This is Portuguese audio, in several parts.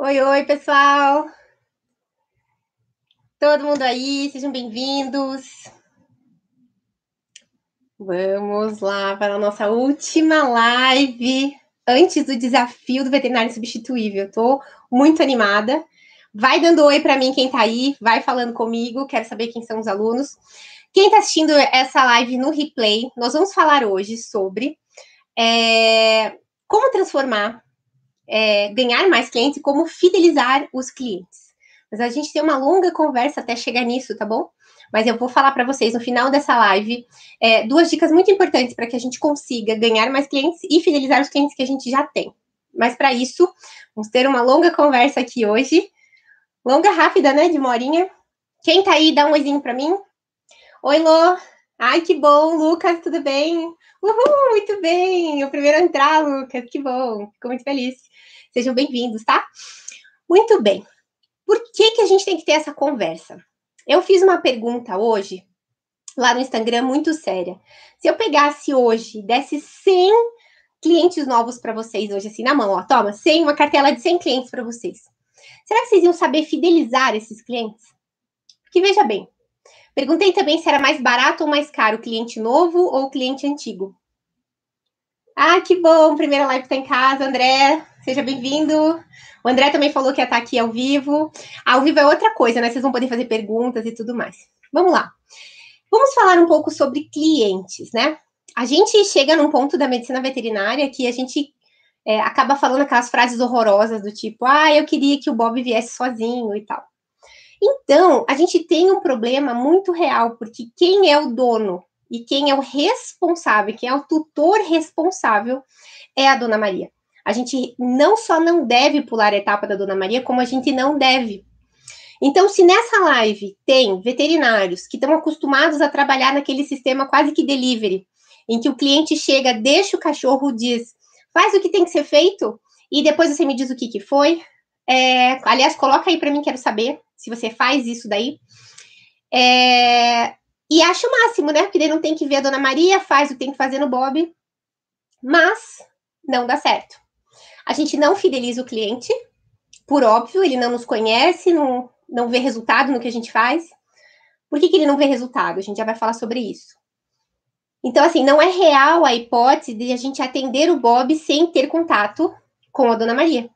Oi, oi, pessoal! Todo mundo aí, sejam bem-vindos. Vamos lá para a nossa última live antes do desafio do veterinário substituível. Estou muito animada. Vai dando oi para mim quem está aí, vai falando comigo, quero saber quem são os alunos. Quem está assistindo essa live no replay, nós vamos falar hoje sobre é, como transformar é, ganhar mais clientes e como fidelizar os clientes. Mas a gente tem uma longa conversa até chegar nisso, tá bom? Mas eu vou falar para vocês no final dessa live é, duas dicas muito importantes para que a gente consiga ganhar mais clientes e fidelizar os clientes que a gente já tem. Mas para isso, vamos ter uma longa conversa aqui hoje. Longa, rápida, né? De morinha. Quem tá aí, dá um oizinho para mim. Oi, Lô. Ai, que bom, Lucas, tudo bem? Uhul, muito bem. O primeiro a entrar, Lucas, que bom. Fico muito feliz. Sejam bem-vindos, tá? Muito bem. Por que, que a gente tem que ter essa conversa? Eu fiz uma pergunta hoje, lá no Instagram, muito séria. Se eu pegasse hoje, desse 100 clientes novos para vocês hoje, assim, na mão, ó, toma, 100, uma cartela de 100 clientes para vocês. Será que vocês iam saber fidelizar esses clientes? Porque veja bem, perguntei também se era mais barato ou mais caro o cliente novo ou o cliente antigo. Ah, que bom! Primeira live está em casa, André. Seja bem-vindo. O André também falou que ia estar aqui ao vivo. Ao vivo é outra coisa, né? Vocês vão poder fazer perguntas e tudo mais. Vamos lá. Vamos falar um pouco sobre clientes, né? A gente chega num ponto da medicina veterinária que a gente é, acaba falando aquelas frases horrorosas do tipo, ah, eu queria que o Bob viesse sozinho e tal. Então, a gente tem um problema muito real, porque quem é o dono e quem é o responsável, quem é o tutor responsável é a Dona Maria. A gente não só não deve pular a etapa da Dona Maria, como a gente não deve. Então, se nessa live tem veterinários que estão acostumados a trabalhar naquele sistema quase que delivery, em que o cliente chega, deixa o cachorro, diz, faz o que tem que ser feito, e depois você me diz o que, que foi. É, aliás, coloca aí para mim, quero saber se você faz isso daí. É, e acho o máximo, né? Porque daí não tem que ver a Dona Maria, faz o que tem que fazer no Bob. Mas não dá certo. A gente não fideliza o cliente, por óbvio, ele não nos conhece, não, não vê resultado no que a gente faz. Por que, que ele não vê resultado? A gente já vai falar sobre isso. Então, assim, não é real a hipótese de a gente atender o Bob sem ter contato com a Dona Maria.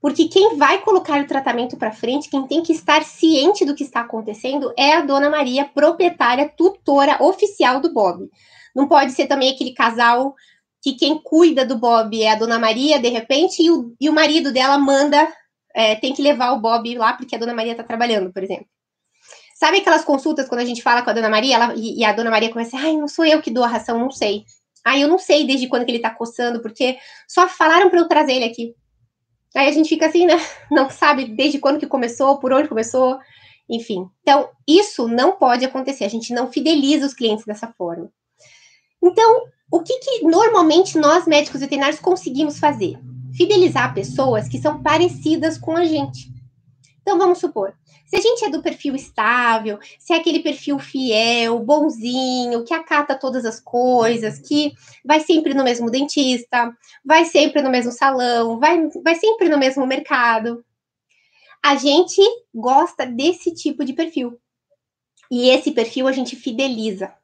Porque quem vai colocar o tratamento para frente, quem tem que estar ciente do que está acontecendo é a dona Maria, proprietária, tutora oficial do Bob. Não pode ser também aquele casal que quem cuida do Bob é a dona Maria, de repente, e o, e o marido dela manda, é, tem que levar o Bob lá porque a dona Maria está trabalhando, por exemplo. Sabe aquelas consultas quando a gente fala com a dona Maria ela, e, e, a dona Maria começa, ai, não sou eu que dou a ração, não sei. Ai, eu não sei desde quando que ele tá coçando, porque só falaram para eu trazer ele aqui. Aí a gente fica assim, né? Não sabe desde quando que começou, por onde começou, enfim. Então, isso não pode acontecer. A gente não fideliza os clientes dessa forma. Então, o que, que normalmente nós, médicos veterinários, conseguimos fazer? Fidelizar pessoas que são parecidas com a gente. Então, vamos supor, se a gente é do perfil estável, se é aquele perfil fiel, bonzinho, que acata todas as coisas, que vai sempre no mesmo dentista, vai sempre no mesmo salão, vai, vai sempre no mesmo mercado. A gente gosta desse tipo de perfil. E esse perfil a gente fideliza.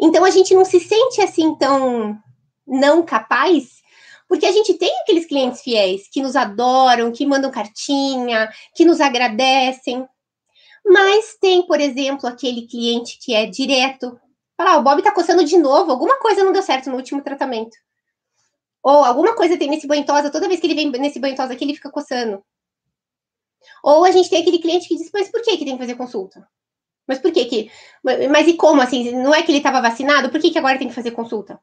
Então a gente não se sente assim tão não capaz porque a gente tem aqueles clientes fiéis que nos adoram, que mandam cartinha, que nos agradecem. Mas tem, por exemplo, aquele cliente que é direto. Fala, ah, o Bob tá coçando de novo, alguma coisa não deu certo no último tratamento. Ou alguma coisa tem nesse banhotosa, toda vez que ele vem nesse banhotosa aqui, ele fica coçando. Ou a gente tem aquele cliente que diz, mas por que, que tem que fazer consulta? Mas por que que... Mas e como, assim? Não é que ele estava vacinado? Por que, que agora tem que fazer consulta?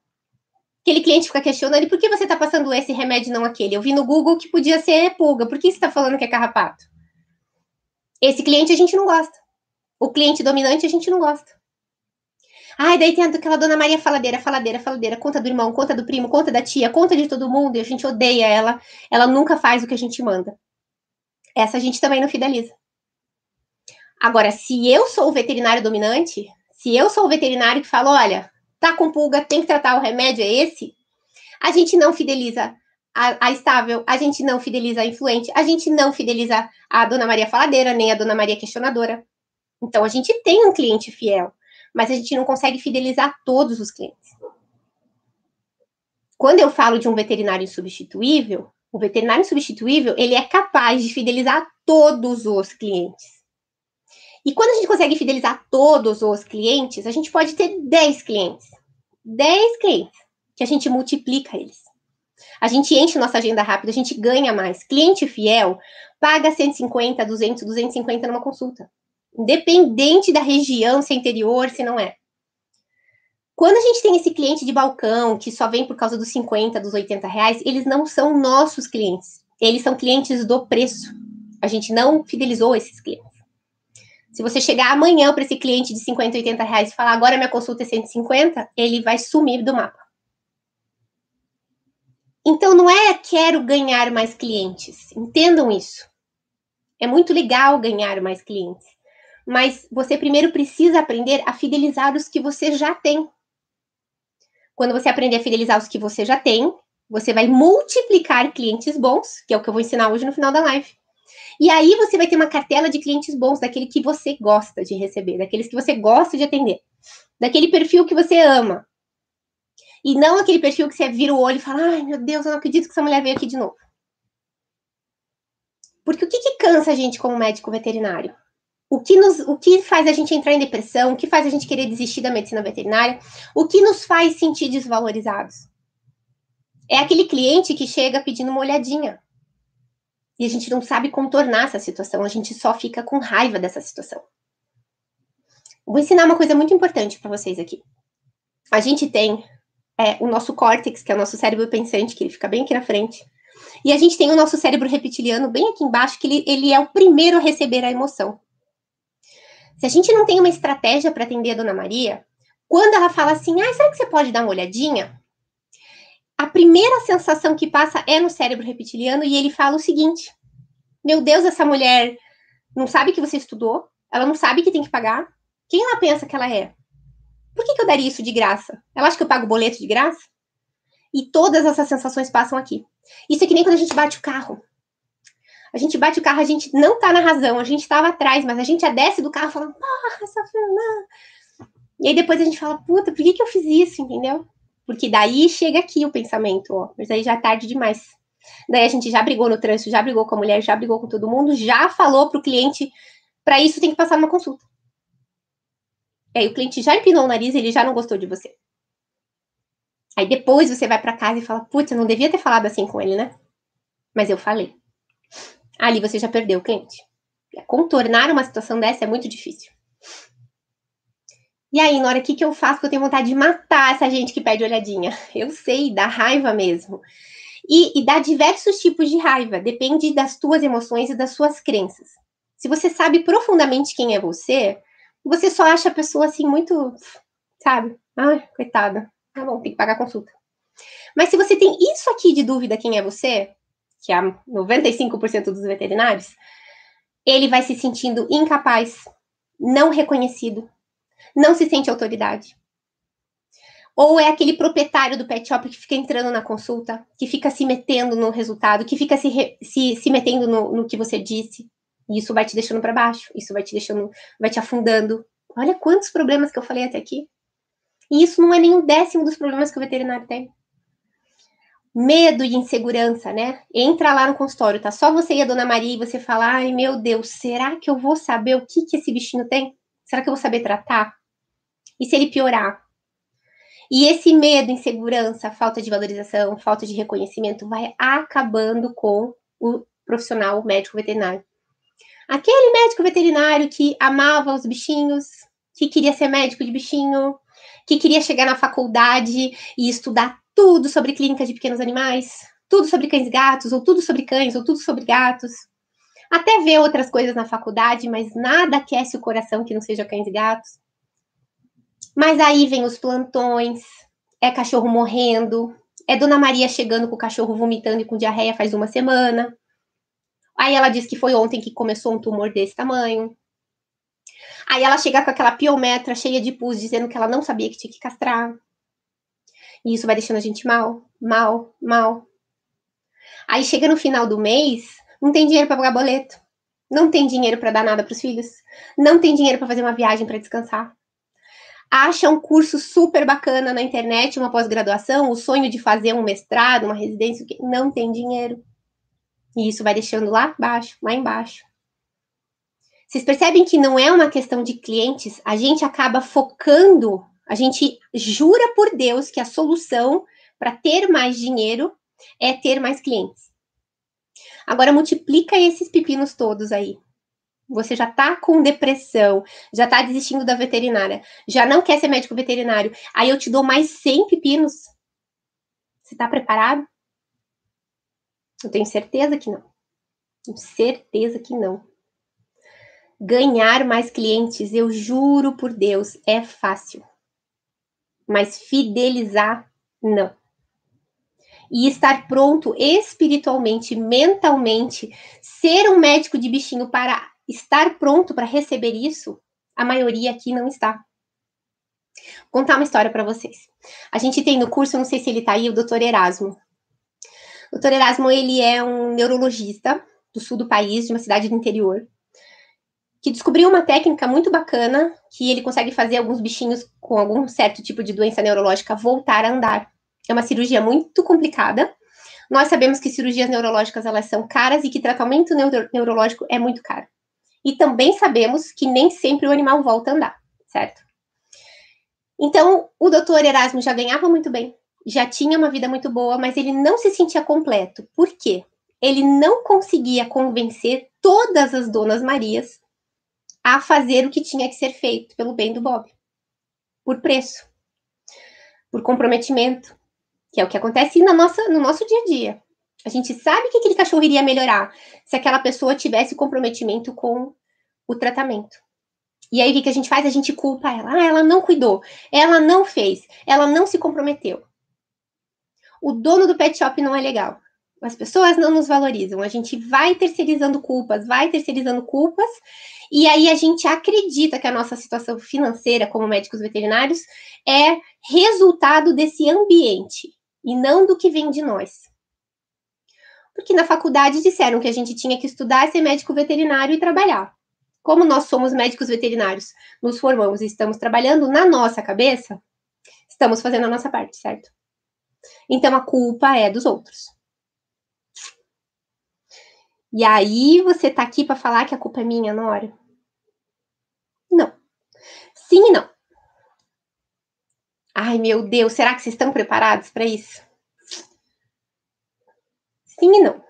Aquele cliente fica questionando, por que você está passando esse remédio e não aquele? Eu vi no Google que podia ser pulga, por que você está falando que é carrapato? Esse cliente a gente não gosta. O cliente dominante a gente não gosta. Ai, daí tem aquela dona Maria faladeira, faladeira, faladeira, conta do irmão, conta do primo, conta da tia, conta de todo mundo, e a gente odeia ela, ela nunca faz o que a gente manda. Essa a gente também não fideliza. Agora, se eu sou o veterinário dominante, se eu sou o veterinário que fala, olha, tá com pulga, tem que tratar o remédio, é esse, a gente não fideliza a, a, estável, a gente não fideliza a influente, a gente não fideliza a Dona Maria Faladeira, nem a Dona Maria Questionadora. Então, a gente tem um cliente fiel, mas a gente não consegue fidelizar todos os clientes. Quando eu falo de um veterinário insubstituível, o veterinário insubstituível, ele é capaz de fidelizar todos os clientes. E quando a gente consegue fidelizar todos os clientes, a gente pode ter 10 clientes. 10 clientes, que a gente multiplica eles. A gente enche nossa agenda rápida, a gente ganha mais. Cliente fiel paga 150, 200, 250 numa consulta. Independente da região, se é interior, se não é. Quando a gente tem esse cliente de balcão que só vem por causa dos 50, dos 80 reais, eles não são nossos clientes. Eles são clientes do preço. A gente não fidelizou esses clientes. Se você chegar amanhã para esse cliente de 50, 80 reais e falar agora minha consulta é 150, ele vai sumir do mapa. Então não é quero ganhar mais clientes. Entendam isso. É muito legal ganhar mais clientes. Mas você primeiro precisa aprender a fidelizar os que você já tem. Quando você aprender a fidelizar os que você já tem, você vai multiplicar clientes bons, que é o que eu vou ensinar hoje no final da live. E aí você vai ter uma cartela de clientes bons, daquele que você gosta de receber, daqueles que você gosta de atender, daquele perfil que você ama, e não aquele perfil que você vira o olho e fala: ai meu Deus, eu não acredito que essa mulher veio aqui de novo. Porque o que, que cansa a gente como médico veterinário? O que, nos, o que faz a gente entrar em depressão? O que faz a gente querer desistir da medicina veterinária? O que nos faz sentir desvalorizados? É aquele cliente que chega pedindo uma olhadinha. E a gente não sabe contornar essa situação, a gente só fica com raiva dessa situação. Vou ensinar uma coisa muito importante para vocês aqui. A gente tem é, o nosso córtex, que é o nosso cérebro pensante, que ele fica bem aqui na frente. E a gente tem o nosso cérebro reptiliano bem aqui embaixo, que ele, ele é o primeiro a receber a emoção. Se a gente não tem uma estratégia para atender a Dona Maria, quando ela fala assim, ah, será que você pode dar uma olhadinha? A primeira sensação que passa é no cérebro reptiliano e ele fala o seguinte: Meu Deus, essa mulher não sabe que você estudou, ela não sabe que tem que pagar. Quem ela pensa que ela é? Por que, que eu daria isso de graça? Ela acha que eu pago boleto de graça? E todas essas sensações passam aqui. Isso é que nem quando a gente bate o carro. A gente bate o carro, a gente não tá na razão, a gente tava atrás, mas a gente já desce do carro falando, essa Fernanda. E aí depois a gente fala, puta, por que, que eu fiz isso, entendeu? Porque daí chega aqui o pensamento, ó, mas aí já é tarde demais. Daí a gente já brigou no trânsito, já brigou com a mulher, já brigou com todo mundo, já falou pro cliente, para isso tem que passar numa consulta. E aí o cliente já empinou o nariz, ele já não gostou de você. Aí depois você vai para casa e fala, putz, eu não devia ter falado assim com ele, né? Mas eu falei. Ali você já perdeu o cliente. Contornar uma situação dessa é muito difícil. E aí, na hora que, que eu faço, que eu tenho vontade de matar essa gente que pede olhadinha. Eu sei, dá raiva mesmo. E, e dá diversos tipos de raiva, depende das tuas emoções e das suas crenças. Se você sabe profundamente quem é você, você só acha a pessoa assim muito, sabe? Ai, coitada. Tá bom, tem que pagar a consulta. Mas se você tem isso aqui de dúvida quem é você, que é 95% dos veterinários, ele vai se sentindo incapaz, não reconhecido, não se sente autoridade. Ou é aquele proprietário do pet shop que fica entrando na consulta, que fica se metendo no resultado, que fica se, re, se, se metendo no, no que você disse, e isso vai te deixando para baixo, isso vai te deixando, vai te afundando. Olha quantos problemas que eu falei até aqui. E isso não é nem um décimo dos problemas que o veterinário tem. Medo e insegurança, né? Entra lá no consultório, tá só você e a dona Maria e você fala: ai meu Deus, será que eu vou saber o que, que esse bichinho tem? Será que eu vou saber tratar? E se ele piorar? E esse medo, insegurança, falta de valorização, falta de reconhecimento vai acabando com o profissional médico veterinário. Aquele médico veterinário que amava os bichinhos, que queria ser médico de bichinho, que queria chegar na faculdade e estudar tudo sobre clínica de pequenos animais, tudo sobre cães e gatos, ou tudo sobre cães, ou tudo sobre gatos. Até ver outras coisas na faculdade, mas nada aquece o coração que não seja cães e gatos. Mas aí vem os plantões, é cachorro morrendo, é Dona Maria chegando com o cachorro vomitando e com diarreia faz uma semana. Aí ela diz que foi ontem que começou um tumor desse tamanho. Aí ela chega com aquela piometra cheia de pus, dizendo que ela não sabia que tinha que castrar. E isso vai deixando a gente mal, mal, mal. Aí chega no final do mês, não tem dinheiro para pagar boleto, não tem dinheiro para dar nada para os filhos, não tem dinheiro para fazer uma viagem para descansar. Acha um curso super bacana na internet, uma pós-graduação, o sonho de fazer um mestrado, uma residência, não tem dinheiro. E isso vai deixando lá embaixo, lá embaixo. Vocês percebem que não é uma questão de clientes, a gente acaba focando, a gente jura por Deus que a solução para ter mais dinheiro é ter mais clientes. Agora multiplica esses pepinos todos aí. Você já tá com depressão, já tá desistindo da veterinária, já não quer ser médico veterinário. Aí eu te dou mais 100 pepinos. Você tá preparado? Eu tenho certeza que não. Tenho certeza que não. Ganhar mais clientes, eu juro por Deus, é fácil. Mas fidelizar, não e estar pronto espiritualmente, mentalmente, ser um médico de bichinho para estar pronto para receber isso, a maioria aqui não está. Vou contar uma história para vocês. A gente tem no curso, não sei se ele está aí, o doutor Erasmo. O doutor Erasmo, ele é um neurologista do sul do país, de uma cidade do interior, que descobriu uma técnica muito bacana que ele consegue fazer alguns bichinhos com algum certo tipo de doença neurológica voltar a andar. É uma cirurgia muito complicada. Nós sabemos que cirurgias neurológicas elas são caras e que tratamento neuro neurológico é muito caro. E também sabemos que nem sempre o animal volta a andar, certo? Então, o doutor Erasmo já ganhava muito bem, já tinha uma vida muito boa, mas ele não se sentia completo. Por quê? Ele não conseguia convencer todas as donas Marias a fazer o que tinha que ser feito pelo bem do Bob. Por preço, por comprometimento, que é o que acontece na nossa, no nosso dia a dia. A gente sabe que aquele cachorro iria melhorar se aquela pessoa tivesse comprometimento com o tratamento. E aí o que, que a gente faz? A gente culpa ela. Ah, ela não cuidou, ela não fez, ela não se comprometeu. O dono do pet shop não é legal. As pessoas não nos valorizam. A gente vai terceirizando culpas, vai terceirizando culpas, e aí a gente acredita que a nossa situação financeira como médicos veterinários é resultado desse ambiente e não do que vem de nós. Porque na faculdade disseram que a gente tinha que estudar, ser médico veterinário e trabalhar. Como nós somos médicos veterinários, nos formamos e estamos trabalhando na nossa cabeça, estamos fazendo a nossa parte, certo? Então a culpa é dos outros. E aí você tá aqui para falar que a culpa é minha, Nora? Não. Sim e não. Ai, meu Deus, será que vocês estão preparados para isso? Sim e não.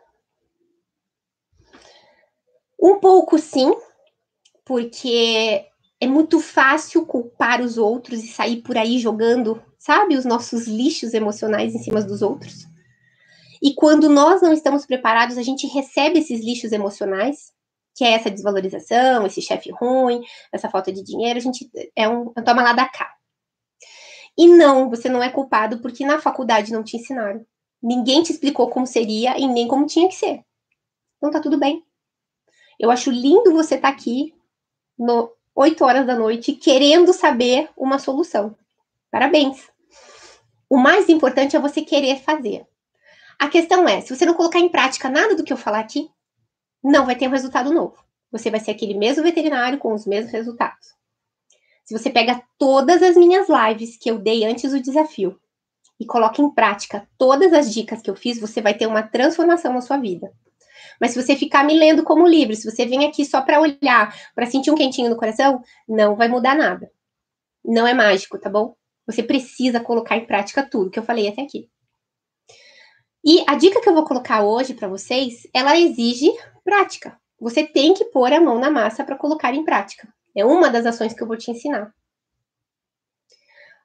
Um pouco sim, porque é muito fácil culpar os outros e sair por aí jogando, sabe, os nossos lixos emocionais em cima dos outros. E quando nós não estamos preparados, a gente recebe esses lixos emocionais, que é essa desvalorização, esse chefe ruim, essa falta de dinheiro, a gente é um toma lá da cá. E não, você não é culpado porque na faculdade não te ensinaram. Ninguém te explicou como seria e nem como tinha que ser. Então tá tudo bem. Eu acho lindo você estar tá aqui no 8 horas da noite querendo saber uma solução. Parabéns. O mais importante é você querer fazer. A questão é, se você não colocar em prática nada do que eu falar aqui, não vai ter um resultado novo. Você vai ser aquele mesmo veterinário com os mesmos resultados. Se você pega todas as minhas lives que eu dei antes do desafio e coloca em prática todas as dicas que eu fiz, você vai ter uma transformação na sua vida. Mas se você ficar me lendo como livro, se você vem aqui só para olhar, para sentir um quentinho no coração, não vai mudar nada. Não é mágico, tá bom? Você precisa colocar em prática tudo que eu falei até aqui. E a dica que eu vou colocar hoje para vocês, ela exige prática. Você tem que pôr a mão na massa para colocar em prática. É uma das ações que eu vou te ensinar.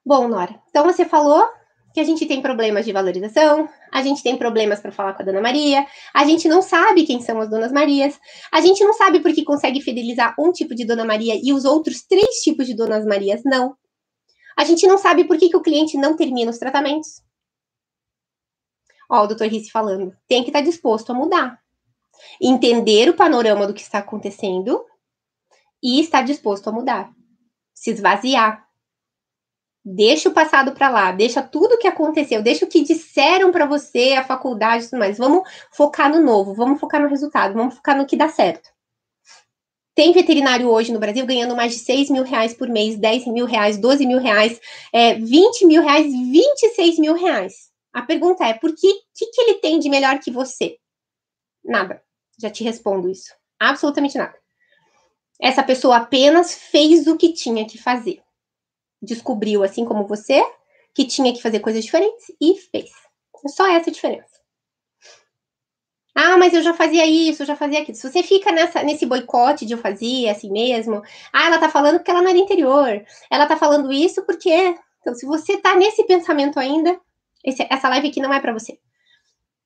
Bom, Nora, então você falou que a gente tem problemas de valorização, a gente tem problemas para falar com a Dona Maria, a gente não sabe quem são as Donas Marias, a gente não sabe por que consegue fidelizar um tipo de Dona Maria e os outros três tipos de Donas Marias não. A gente não sabe por que, que o cliente não termina os tratamentos. Ó, o doutor Risse falando, tem que estar tá disposto a mudar. Entender o panorama do que está acontecendo e estar disposto a mudar, se esvaziar. Deixa o passado para lá, deixa tudo o que aconteceu, deixa o que disseram para você, a faculdade e tudo mais. Vamos focar no novo, vamos focar no resultado, vamos focar no que dá certo. Tem veterinário hoje no Brasil ganhando mais de 6 mil reais por mês, 10 mil reais, 12 mil reais, é, 20 mil reais, 26 mil reais. A pergunta é, por que, que, que ele tem de melhor que você? Nada. Já te respondo isso. Absolutamente nada. Essa pessoa apenas fez o que tinha que fazer descobriu, assim como você, que tinha que fazer coisas diferentes e fez. É só essa diferença. Ah, mas eu já fazia isso, eu já fazia aquilo. Se você fica nessa, nesse boicote de eu fazia assim mesmo, ah, ela tá falando porque ela não é interior. Ela tá falando isso porque. Então, se você tá nesse pensamento ainda, esse, essa live aqui não é para você.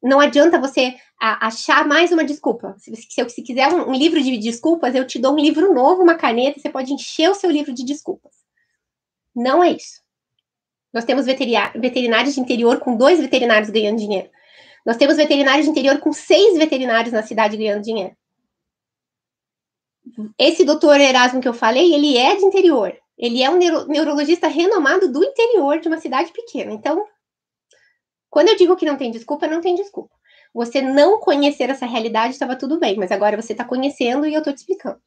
Não adianta você achar mais uma desculpa. Se, se quiser um, um livro de desculpas, eu te dou um livro novo, uma caneta, você pode encher o seu livro de desculpas. Não é isso. Nós temos veterinários de interior com dois veterinários ganhando dinheiro. Nós temos veterinários de interior com seis veterinários na cidade ganhando dinheiro. Esse doutor Erasmo que eu falei, ele é de interior. Ele é um neuro neurologista renomado do interior de uma cidade pequena. Então, quando eu digo que não tem desculpa, não tem desculpa. Você não conhecer essa realidade estava tudo bem, mas agora você está conhecendo e eu estou te explicando.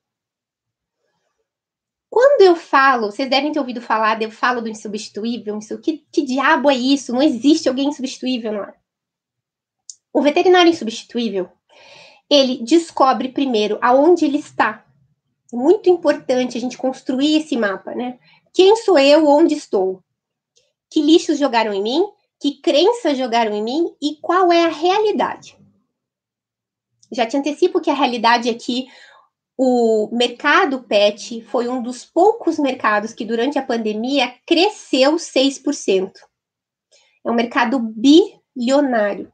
Quando eu falo, vocês devem ter ouvido falar, eu falo do insubstituível, isso, que, que diabo é isso? Não existe alguém insubstituível, não é? O veterinário insubstituível, ele descobre primeiro aonde ele está. É muito importante a gente construir esse mapa, né? Quem sou eu, onde estou? Que lixos jogaram em mim? Que crenças jogaram em mim? E qual é a realidade? Já te antecipo que a realidade é que o mercado pet foi um dos poucos mercados que, durante a pandemia, cresceu 6%. É um mercado bilionário.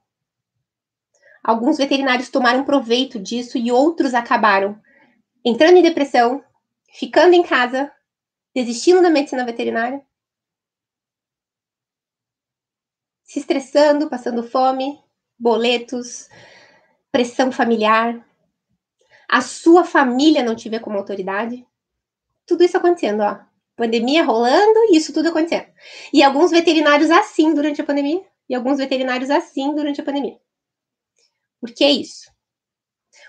Alguns veterinários tomaram proveito disso e outros acabaram entrando em depressão, ficando em casa, desistindo da medicina veterinária, se estressando, passando fome, boletos, pressão familiar, a sua família não te vê como autoridade. Tudo isso acontecendo, ó. Pandemia rolando e isso tudo acontecendo. E alguns veterinários assim durante a pandemia. E alguns veterinários assim durante a pandemia. Por que isso?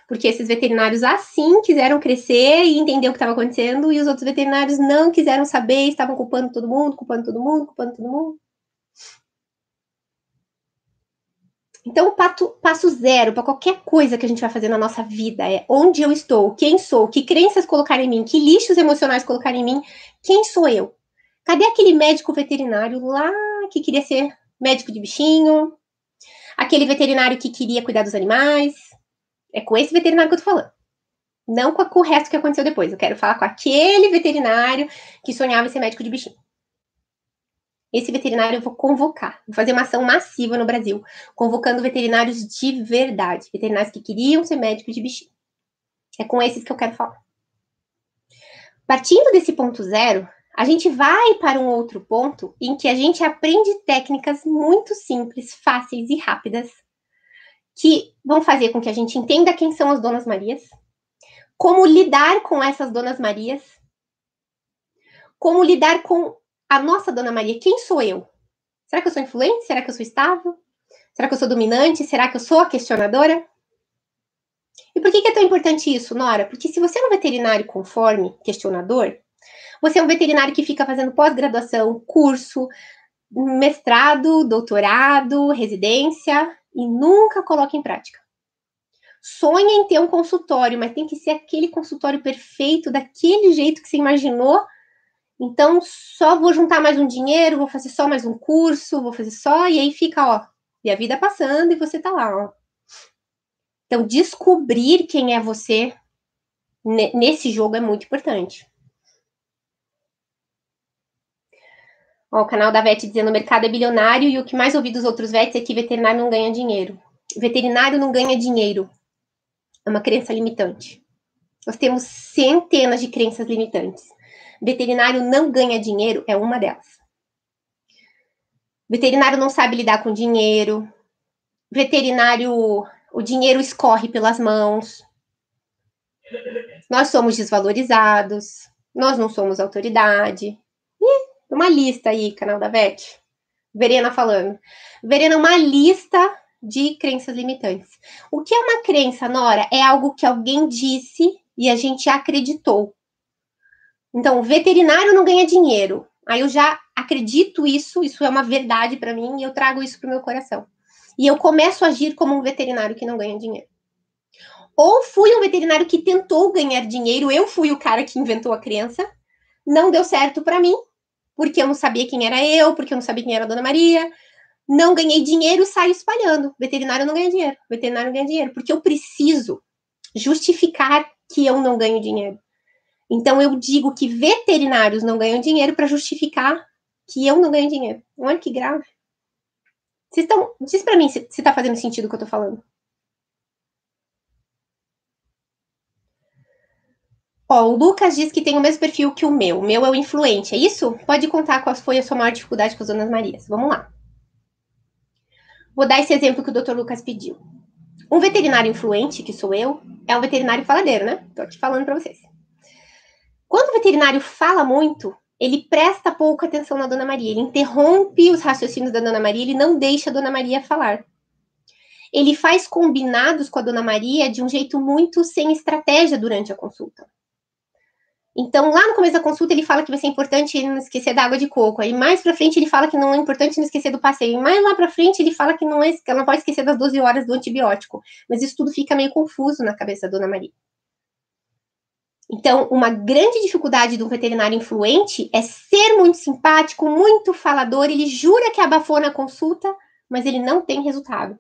Porque esses veterinários assim quiseram crescer e entender o que estava acontecendo, e os outros veterinários não quiseram saber, estavam culpando todo mundo, culpando todo mundo, culpando todo mundo. Então, o passo zero para qualquer coisa que a gente vai fazer na nossa vida é onde eu estou, quem sou, que crenças colocar em mim, que lixos emocionais colocar em mim, quem sou eu? Cadê aquele médico veterinário lá que queria ser médico de bichinho? Aquele veterinário que queria cuidar dos animais? É com esse veterinário que eu tô falando. Não com o resto que aconteceu depois. Eu quero falar com aquele veterinário que sonhava ser médico de bichinho. Esse veterinário eu vou convocar, vou fazer uma ação massiva no Brasil, convocando veterinários de verdade, veterinários que queriam ser médicos de bichinho. É com esses que eu quero falar. Partindo desse ponto zero, a gente vai para um outro ponto em que a gente aprende técnicas muito simples, fáceis e rápidas, que vão fazer com que a gente entenda quem são as Donas Marias, como lidar com essas Donas Marias, como lidar com a nossa Dona Maria, quem sou eu? Será que eu sou influente? Será que eu sou estável? Será que eu sou dominante? Será que eu sou a questionadora? E por que, é tão importante isso, Nora? Porque se você é um veterinário conforme, questionador, você é um veterinário que fica fazendo pós-graduação, curso, mestrado, doutorado, residência e nunca coloca em prática. Sonha em ter um consultório, mas tem que ser aquele consultório perfeito, daquele jeito que você imaginou então, só vou juntar mais um dinheiro, vou fazer só mais um curso, vou fazer só, e aí fica, ó, e a vida passando e você tá lá, ó. Então, descobrir quem é você nesse jogo é muito importante. Ó, o canal da Vet dizendo o mercado é bilionário e o que mais ouvi dos outros vets é que veterinário não ganha dinheiro. Veterinário não ganha dinheiro. É uma crença limitante. Nós temos centenas de crenças limitantes. Veterinário não ganha dinheiro é uma delas. Veterinário não sabe lidar com dinheiro. Veterinário, o dinheiro escorre pelas mãos. Nós somos desvalorizados. Nós não somos autoridade. Uma lista aí, canal da VET. Verena falando. Verena, uma lista de crenças limitantes. O que é uma crença, Nora? É algo que alguém disse e a gente acreditou. Então, veterinário não ganha dinheiro. Aí eu já acredito isso, isso é uma verdade para mim e eu trago isso para o meu coração. E eu começo a agir como um veterinário que não ganha dinheiro. Ou fui um veterinário que tentou ganhar dinheiro, eu fui o cara que inventou a criança, não deu certo para mim, porque eu não sabia quem era eu, porque eu não sabia quem era a Dona Maria, não ganhei dinheiro, saio espalhando. Veterinário não ganha dinheiro, veterinário não ganha dinheiro, porque eu preciso justificar que eu não ganho dinheiro. Então eu digo que veterinários não ganham dinheiro para justificar que eu não ganho dinheiro. Olha que grave. Vocês estão. Diz para mim se, se tá fazendo sentido o que eu tô falando. Ó, o Lucas diz que tem o mesmo perfil que o meu. O meu é o influente, é isso? Pode contar qual foi a sua maior dificuldade com as Donas Marias. Vamos lá. Vou dar esse exemplo que o Dr. Lucas pediu. Um veterinário influente, que sou eu, é um veterinário faladeiro, né? Tô aqui falando para vocês. Quando o veterinário fala muito, ele presta pouca atenção na Dona Maria, ele interrompe os raciocínios da Dona Maria, ele não deixa a Dona Maria falar. Ele faz combinados com a Dona Maria de um jeito muito sem estratégia durante a consulta. Então, lá no começo da consulta, ele fala que vai ser importante não esquecer da água de coco. Aí, mais pra frente, ele fala que não é importante não esquecer do passeio. E mais lá pra frente, ele fala que não, é, que não pode esquecer das 12 horas do antibiótico. Mas isso tudo fica meio confuso na cabeça da Dona Maria. Então, uma grande dificuldade de um veterinário influente é ser muito simpático, muito falador. Ele jura que abafou na consulta, mas ele não tem resultado.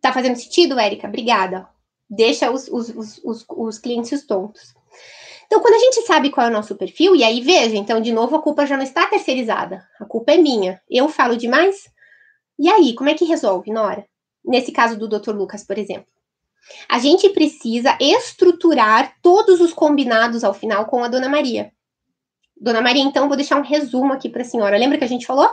Tá fazendo sentido, Érica? Obrigada deixa os, os, os, os, os clientes tontos. Então, quando a gente sabe qual é o nosso perfil, e aí veja, então, de novo, a culpa já não está terceirizada. A culpa é minha. Eu falo demais? E aí, como é que resolve, Nora? Nesse caso do Dr. Lucas, por exemplo. A gente precisa estruturar todos os combinados ao final com a Dona Maria. Dona Maria, então, vou deixar um resumo aqui para a senhora. Lembra que a gente falou?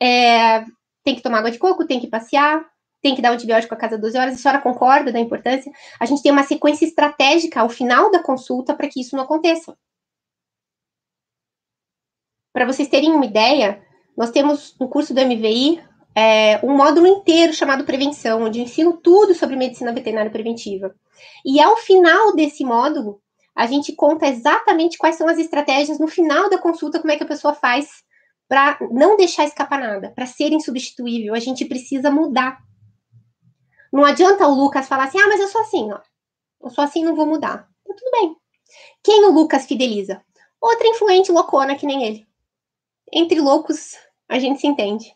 É, tem que tomar água de coco, tem que passear, tem que dar antibiótico a cada 12 horas, a senhora concorda da importância? A gente tem uma sequência estratégica ao final da consulta para que isso não aconteça. Para vocês terem uma ideia, nós temos no curso do MVI é, um módulo inteiro chamado Prevenção, onde ensino tudo sobre medicina veterinária preventiva. E ao final desse módulo, a gente conta exatamente quais são as estratégias no final da consulta, como é que a pessoa faz para não deixar escapar nada, para ser insubstituível. A gente precisa mudar não adianta o Lucas falar assim, ah, mas eu sou assim, ó. Eu sou assim, não vou mudar. Então, tudo bem. Quem o Lucas fideliza? Outra influente loucona que nem ele. Entre loucos, a gente se entende.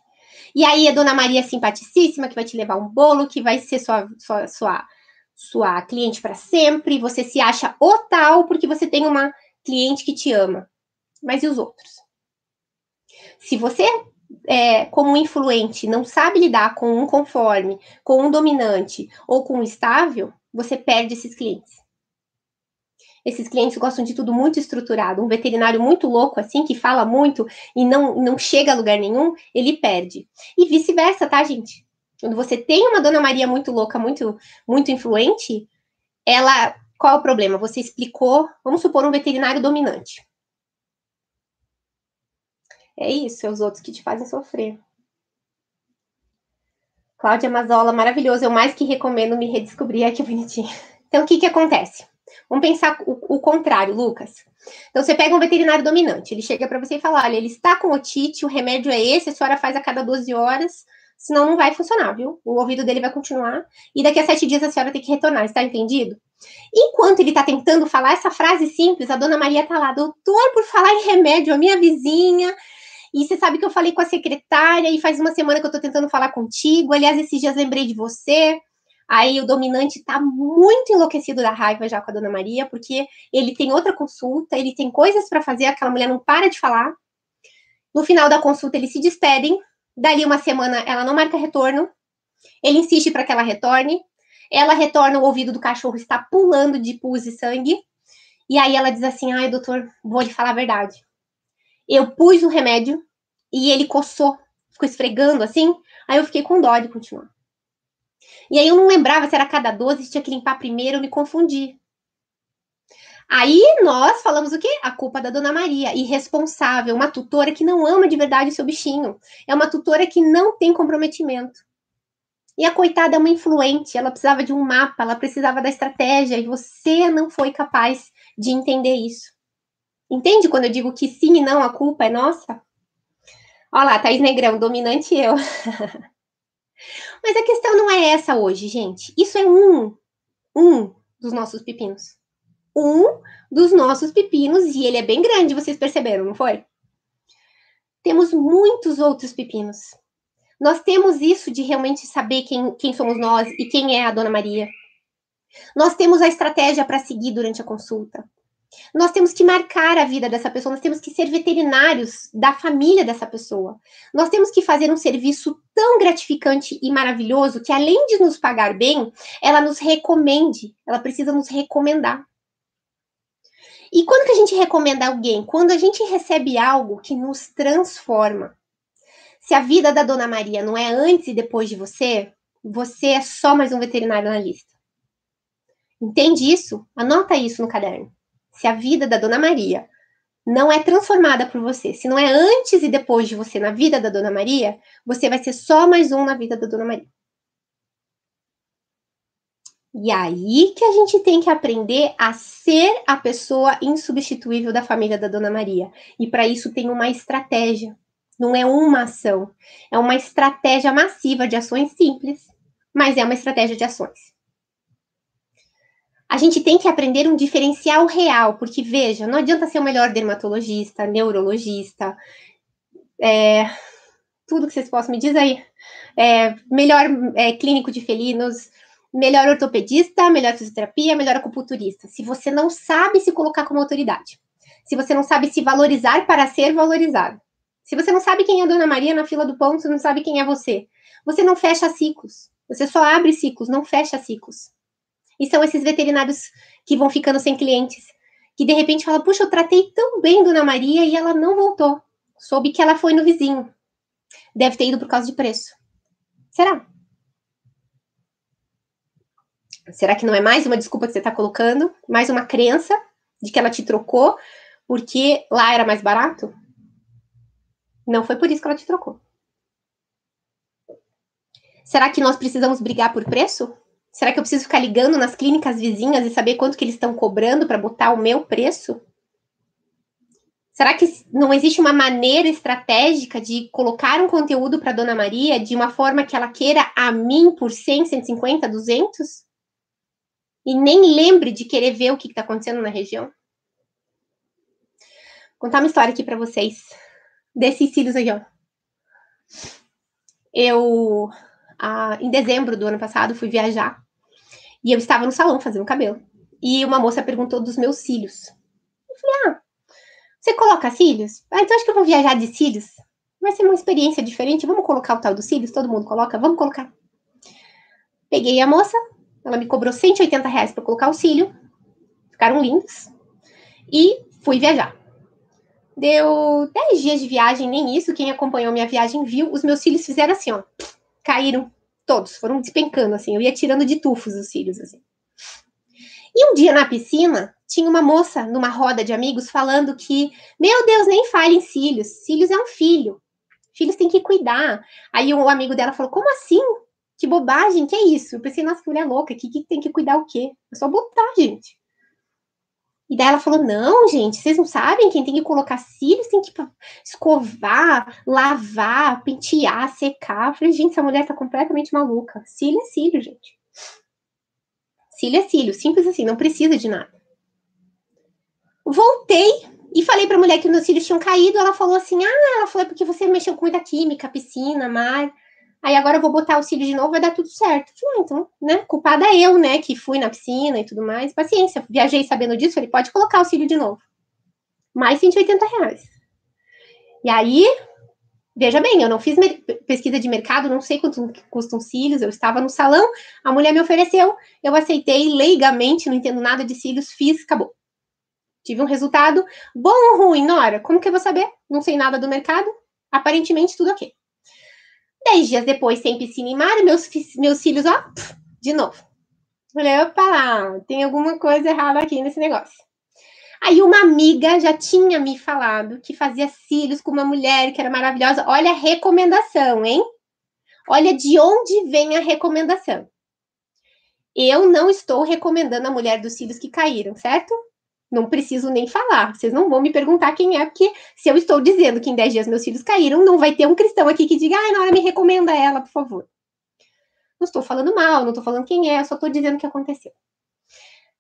E aí a Dona Maria é simpaticíssima, que vai te levar um bolo, que vai ser sua, sua, sua, sua cliente para sempre. Você se acha o tal porque você tem uma cliente que te ama. Mas e os outros? Se você é, como influente não sabe lidar com um conforme, com um dominante ou com um estável, você perde esses clientes. Esses clientes gostam de tudo muito estruturado. Um veterinário muito louco, assim, que fala muito e não, não chega a lugar nenhum, ele perde. E vice-versa, tá, gente? Quando você tem uma Dona Maria muito louca, muito, muito influente, ela. Qual é o problema? Você explicou, vamos supor, um veterinário dominante. É isso, é os outros que te fazem sofrer. Cláudia Mazola, maravilhoso. Eu mais que recomendo me redescobrir. Ai, que bonitinho. Então, o que que acontece? Vamos pensar o, o contrário, Lucas. Então, você pega um veterinário dominante. Ele chega para você e fala: olha, ele está com otite, o remédio é esse, a senhora faz a cada 12 horas, senão não vai funcionar, viu? O ouvido dele vai continuar. E daqui a sete dias a senhora tem que retornar, está entendido? Enquanto ele está tentando falar essa frase simples, a dona Maria está lá, doutor, por falar em remédio, a minha vizinha e você sabe que eu falei com a secretária e faz uma semana que eu tô tentando falar contigo. Aliás, esses dias lembrei de você. Aí o dominante tá muito enlouquecido da raiva já com a dona Maria, porque ele tem outra consulta, ele tem coisas para fazer, aquela mulher não para de falar. No final da consulta, eles se despedem. Dali uma semana, ela não marca retorno. Ele insiste para que ela retorne. Ela retorna, o ouvido do cachorro está pulando de pus e sangue. E aí ela diz assim: ai, doutor, vou lhe falar a verdade. Eu pus o remédio e ele coçou, ficou esfregando assim. Aí eu fiquei com dó de continuar. E aí eu não lembrava se era cada 12, se tinha que limpar primeiro, eu me confundi. Aí nós falamos o quê? A culpa da Dona Maria, irresponsável, uma tutora que não ama de verdade o seu bichinho. É uma tutora que não tem comprometimento. E a coitada é uma influente, ela precisava de um mapa, ela precisava da estratégia, e você não foi capaz de entender isso. Entende quando eu digo que sim e não, a culpa é nossa? Olha lá, Thaís Negrão, dominante eu. Mas a questão não é essa hoje, gente. Isso é um, um dos nossos pepinos. Um dos nossos pepinos, e ele é bem grande, vocês perceberam, não foi? Temos muitos outros pepinos. Nós temos isso de realmente saber quem, quem somos nós e quem é a Dona Maria. Nós temos a estratégia para seguir durante a consulta. Nós temos que marcar a vida dessa pessoa, nós temos que ser veterinários da família dessa pessoa. Nós temos que fazer um serviço tão gratificante e maravilhoso que, além de nos pagar bem, ela nos recomende, ela precisa nos recomendar. E quando que a gente recomenda alguém? Quando a gente recebe algo que nos transforma. Se a vida da Dona Maria não é antes e depois de você, você é só mais um veterinário na lista. Entende isso? Anota isso no caderno. Se a vida da Dona Maria não é transformada por você, se não é antes e depois de você na vida da Dona Maria, você vai ser só mais um na vida da Dona Maria. E aí que a gente tem que aprender a ser a pessoa insubstituível da família da Dona Maria. E para isso tem uma estratégia. Não é uma ação, é uma estratégia massiva de ações simples, mas é uma estratégia de ações. A gente tem que aprender um diferencial real, porque veja, não adianta ser o melhor dermatologista, neurologista, é, tudo que vocês possam me dizer aí, é, melhor é, clínico de felinos, melhor ortopedista, melhor fisioterapia, melhor acupunturista. Se você não sabe se colocar como autoridade, se você não sabe se valorizar para ser valorizado, se você não sabe quem é a Dona Maria na fila do pão, você não sabe quem é você. Você não fecha ciclos. Você só abre ciclos, não fecha ciclos. E são esses veterinários que vão ficando sem clientes, que de repente falam: Puxa, eu tratei tão bem Dona Maria e ela não voltou. Soube que ela foi no vizinho. Deve ter ido por causa de preço. Será? Será que não é mais uma desculpa que você está colocando? Mais uma crença de que ela te trocou porque lá era mais barato? Não foi por isso que ela te trocou. Será que nós precisamos brigar por preço? Será que eu preciso ficar ligando nas clínicas vizinhas e saber quanto que eles estão cobrando para botar o meu preço? Será que não existe uma maneira estratégica de colocar um conteúdo para Dona Maria de uma forma que ela queira a mim por 100, 150, 200? E nem lembre de querer ver o que está acontecendo na região? Vou contar uma história aqui para vocês desses cílios aí, ó. Eu, em dezembro do ano passado, fui viajar e eu estava no salão fazendo cabelo. E uma moça perguntou dos meus cílios. Eu falei, ah, você coloca cílios? Ah, então acho que eu vou viajar de cílios. Vai ser uma experiência diferente. Vamos colocar o tal dos cílios? Todo mundo coloca? Vamos colocar. Peguei a moça, ela me cobrou 180 reais para colocar o cílio. Ficaram lindos. E fui viajar. Deu 10 dias de viagem, nem isso. Quem acompanhou minha viagem viu. Os meus cílios fizeram assim, ó. Caíram todos, foram despencando, assim. Eu ia tirando de tufos os cílios, assim. E um dia na piscina, tinha uma moça numa roda de amigos falando que, meu Deus, nem fale em cílios. Cílios é um filho. Filhos tem que cuidar. Aí o amigo dela falou: Como assim? Que bobagem, que é isso? Eu pensei, nossa, que mulher louca, que, que tem que cuidar o quê? É só botar, gente. E daí ela falou: não, gente, vocês não sabem quem tem que colocar cílios, tem que escovar, lavar, pentear, secar. Eu falei, gente, essa mulher tá completamente maluca. Cílio é cílio, gente. Cílio é cílio, simples assim, não precisa de nada. Voltei e falei pra mulher que meus cílios tinham caído. Ela falou assim: ah, ela falou, é porque você mexeu com muita química, piscina, mar. Aí agora eu vou botar o cílio de novo, vai dar tudo certo. Falei, ah, então, né? Culpada eu, né? Que fui na piscina e tudo mais. Paciência, viajei sabendo disso. Falei, pode colocar o cílio de novo. Mais 180 reais. E aí, veja bem, eu não fiz pesquisa de mercado, não sei quanto custam cílios. Eu estava no salão, a mulher me ofereceu, eu aceitei leigamente, não entendo nada de cílios, fiz, acabou. Tive um resultado bom ou ruim, Nora? Como que eu vou saber? Não sei nada do mercado. Aparentemente, tudo ok. Dez dias depois, sem piscina e mar, meus, meus filhos, ó, de novo. Falei, opa tem alguma coisa errada aqui nesse negócio. Aí uma amiga já tinha me falado que fazia cílios com uma mulher que era maravilhosa. Olha a recomendação, hein? Olha de onde vem a recomendação. Eu não estou recomendando a mulher dos cílios que caíram, certo? Não preciso nem falar. Vocês não vão me perguntar quem é, porque se eu estou dizendo que em 10 dias meus filhos caíram, não vai ter um cristão aqui que diga, ai, Nora, me recomenda ela, por favor. Não estou falando mal, não estou falando quem é, só estou dizendo o que aconteceu.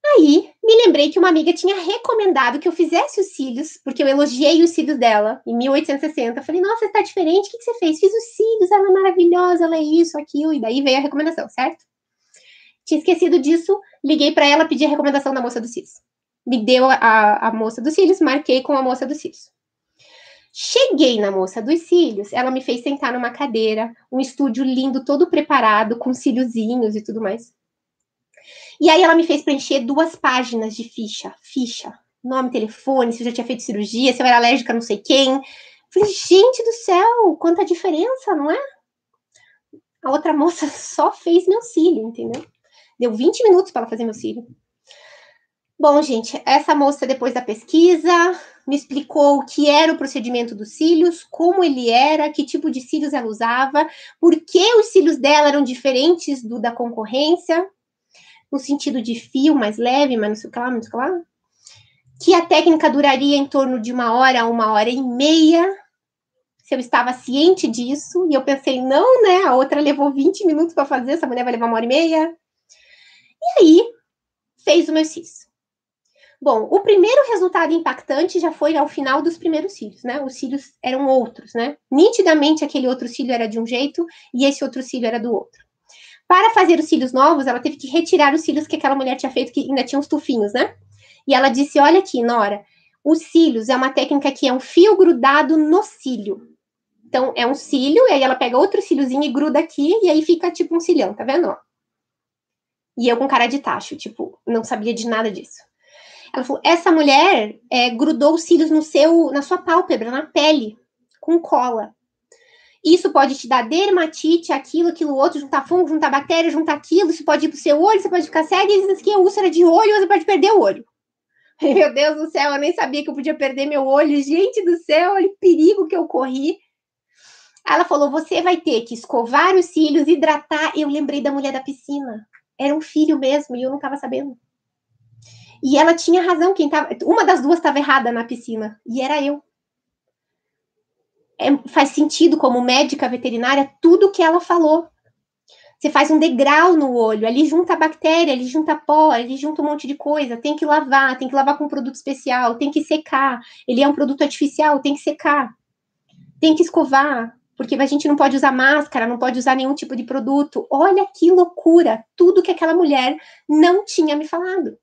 Aí, me lembrei que uma amiga tinha recomendado que eu fizesse os cílios, porque eu elogiei os cílios dela em 1860. Falei, nossa, está diferente, o que, que você fez? Fiz os cílios, ela é maravilhosa, ela é isso, aquilo, e daí veio a recomendação, certo? Tinha esquecido disso, liguei para ela, pedi a recomendação da moça dos cílios. Me deu a, a moça dos cílios, marquei com a moça dos cílios. Cheguei na moça dos cílios, ela me fez sentar numa cadeira, um estúdio lindo, todo preparado, com cíliozinhos e tudo mais. E aí ela me fez preencher duas páginas de ficha. Ficha. Nome, telefone, se eu já tinha feito cirurgia, se eu era alérgica não sei quem. Falei, gente do céu, quanta diferença, não é? A outra moça só fez meu cílio, entendeu? Deu 20 minutos para ela fazer meu cílio. Bom, gente, essa moça, depois da pesquisa, me explicou o que era o procedimento dos cílios, como ele era, que tipo de cílios ela usava, por que os cílios dela eram diferentes do da concorrência no sentido de fio mais leve, mas não sei o que lá, não sei o que lá, que a técnica duraria em torno de uma hora a uma hora e meia, se eu estava ciente disso, e eu pensei, não, né, a outra levou 20 minutos para fazer, essa mulher vai levar uma hora e meia. E aí, fez o meu cílios. Bom, o primeiro resultado impactante já foi ao final dos primeiros cílios, né? Os cílios eram outros, né? Nitidamente aquele outro cílio era de um jeito e esse outro cílio era do outro. Para fazer os cílios novos, ela teve que retirar os cílios que aquela mulher tinha feito, que ainda tinha uns tufinhos, né? E ela disse: Olha aqui, Nora, os cílios é uma técnica que é um fio grudado no cílio. Então, é um cílio, e aí ela pega outro cíliozinho e gruda aqui, e aí fica tipo um cilhão, tá vendo? E eu com cara de tacho, tipo, não sabia de nada disso. Ela falou: essa mulher é, grudou os cílios no seu, na sua pálpebra, na pele, com cola. Isso pode te dar dermatite, aquilo, aquilo outro, juntar fungo, juntar bactéria, juntar aquilo, isso pode ir pro seu olho, você pode ficar cego, e isso aqui é úlcera de olho, você pode perder o olho. Meu Deus do céu, eu nem sabia que eu podia perder meu olho. Gente do céu, olha o perigo que eu corri. Ela falou: você vai ter que escovar os cílios, hidratar. Eu lembrei da mulher da piscina. Era um filho mesmo, e eu não estava sabendo. E ela tinha razão, quem tava, uma das duas estava errada na piscina, e era eu é, faz sentido como médica veterinária tudo que ela falou. Você faz um degrau no olho, ali junta bactéria, ali junta pó, ali junta um monte de coisa. Tem que lavar, tem que lavar com um produto especial, tem que secar. Ele é um produto artificial, tem que secar. Tem que escovar, porque a gente não pode usar máscara, não pode usar nenhum tipo de produto. Olha que loucura, tudo que aquela mulher não tinha me falado.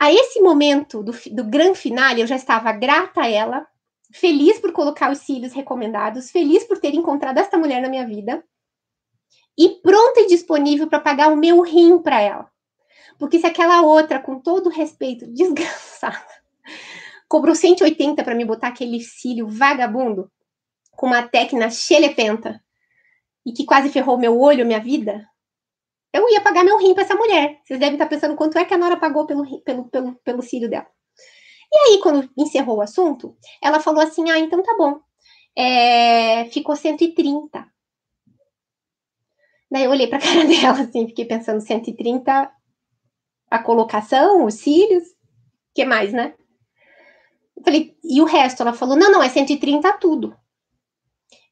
A esse momento do, do grande finale, eu já estava grata a ela, feliz por colocar os cílios recomendados, feliz por ter encontrado esta mulher na minha vida e pronta e disponível para pagar o meu rim para ela. Porque se aquela outra, com todo respeito, desgraçada, cobrou 180 para me botar aquele cílio vagabundo com uma técnica xelepenta e que quase ferrou meu olho, minha vida, eu ia pagar meu rim para essa mulher. Vocês devem estar pensando quanto é que a Nora pagou pelo, pelo, pelo, pelo cílio dela. E aí, quando encerrou o assunto, ela falou assim: ah, então tá bom. É, ficou 130. Daí eu olhei pra cara dela, assim, fiquei pensando: 130 a colocação, os cílios, que mais, né? Eu falei, e o resto? Ela falou: não, não, é 130 tudo.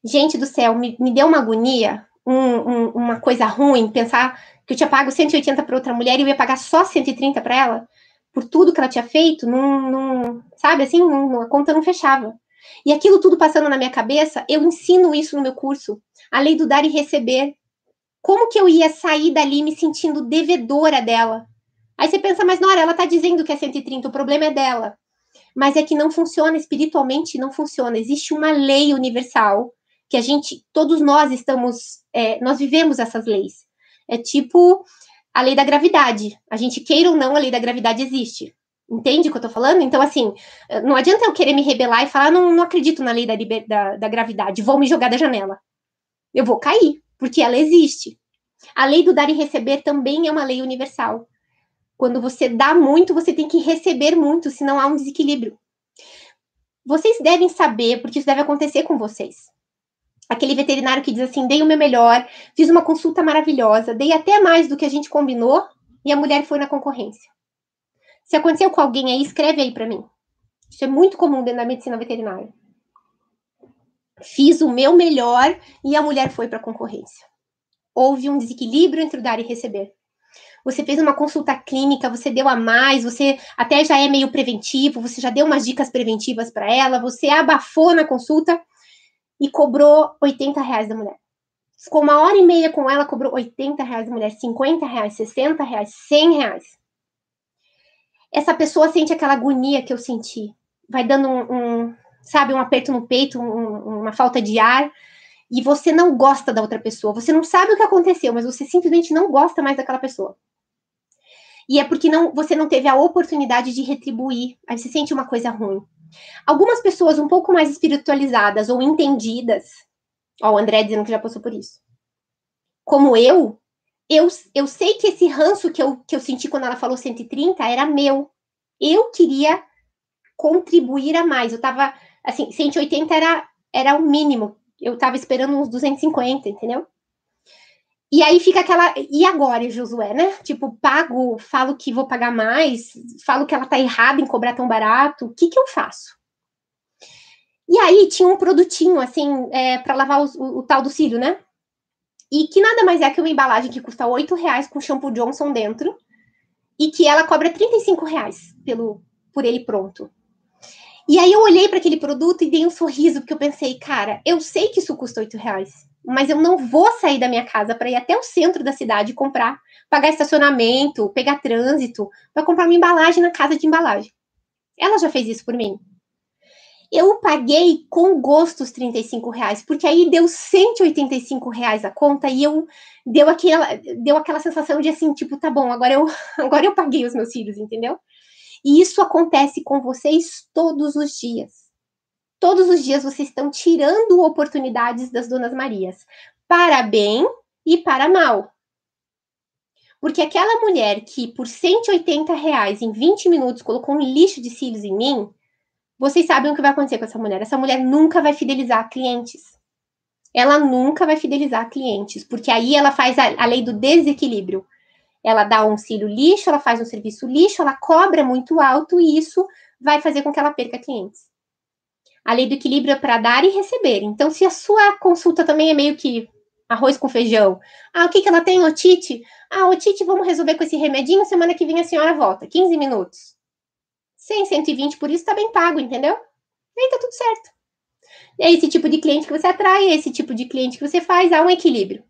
Gente do céu, me, me deu uma agonia, um, um, uma coisa ruim, pensar que eu tinha pago 180 para outra mulher e eu ia pagar só 130 para ela por tudo que ela tinha feito, não, sabe, assim, não, a conta não fechava. E aquilo tudo passando na minha cabeça, eu ensino isso no meu curso, a lei do dar e receber. Como que eu ia sair dali me sentindo devedora dela? Aí você pensa, mas Nora, ela tá dizendo que é 130, o problema é dela. Mas é que não funciona espiritualmente, não funciona. Existe uma lei universal que a gente, todos nós estamos, é, nós vivemos essas leis. É tipo a lei da gravidade. A gente queira ou não, a lei da gravidade existe. Entende o que eu tô falando? Então, assim, não adianta eu querer me rebelar e falar, não, não acredito na lei da, da, da gravidade, vou me jogar da janela. Eu vou cair, porque ela existe. A lei do dar e receber também é uma lei universal. Quando você dá muito, você tem que receber muito, senão há um desequilíbrio. Vocês devem saber, porque isso deve acontecer com vocês. Aquele veterinário que diz assim: dei o meu melhor, fiz uma consulta maravilhosa, dei até mais do que a gente combinou e a mulher foi na concorrência. Se aconteceu com alguém aí, escreve aí para mim. Isso é muito comum dentro da medicina veterinária. Fiz o meu melhor e a mulher foi para a concorrência. Houve um desequilíbrio entre o dar e receber. Você fez uma consulta clínica, você deu a mais, você até já é meio preventivo, você já deu umas dicas preventivas para ela, você abafou na consulta e cobrou 80 reais da mulher. Ficou uma hora e meia com ela, cobrou 80 reais da mulher, 50 reais, 60 reais, 100 reais. Essa pessoa sente aquela agonia que eu senti. Vai dando um, um sabe, um aperto no peito, um, uma falta de ar, e você não gosta da outra pessoa. Você não sabe o que aconteceu, mas você simplesmente não gosta mais daquela pessoa. E é porque não, você não teve a oportunidade de retribuir. Aí você sente uma coisa ruim. Algumas pessoas um pouco mais espiritualizadas ou entendidas, ó, o André dizendo que já passou por isso. Como eu, eu, eu sei que esse ranço que eu, que eu senti quando ela falou 130 era meu. Eu queria contribuir a mais. Eu tava, assim, 180 era, era o mínimo. Eu tava esperando uns 250, entendeu? E aí fica aquela. E agora, Josué, né? Tipo, pago, falo que vou pagar mais, falo que ela tá errada em cobrar tão barato, o que que eu faço? E aí tinha um produtinho, assim, é, para lavar o, o, o, tal do cílio, né? E que nada mais é que uma embalagem que custa 8 reais com shampoo Johnson dentro e que ela cobra 35 reais pelo, por ele pronto. E aí eu olhei para aquele produto e dei um sorriso, porque eu pensei, cara, eu sei que isso custa 8 reais mas eu não vou sair da minha casa para ir até o centro da cidade comprar, pagar estacionamento, pegar trânsito, para comprar uma embalagem na casa de embalagem. Ela já fez isso por mim. Eu paguei com gosto os 35 reais, porque aí deu 185 reais a conta e eu deu aquela, deu aquela sensação de assim, tipo, tá bom, agora eu, agora eu paguei os meus filhos, entendeu? E isso acontece com vocês todos os dias todos os dias vocês estão tirando oportunidades das Donas Marias, para bem e para mal. Porque aquela mulher que por 180 reais em 20 minutos colocou um lixo de cílios em mim, vocês sabem o que vai acontecer com essa mulher. Essa mulher nunca vai fidelizar clientes. Ela nunca vai fidelizar clientes, porque aí ela faz a, a lei do desequilíbrio. Ela dá um cílio lixo, ela faz um serviço lixo, ela cobra muito alto e isso vai fazer com que ela perca clientes. A lei do equilíbrio é para dar e receber. Então, se a sua consulta também é meio que arroz com feijão. Ah, o que, que ela tem? Otite? Ah, otite, vamos resolver com esse remedinho. Semana que vem a senhora volta. 15 minutos. 100, 120 por isso tá bem pago, entendeu? E aí tá tudo certo. É esse tipo de cliente que você atrai, é esse tipo de cliente que você faz, há um equilíbrio.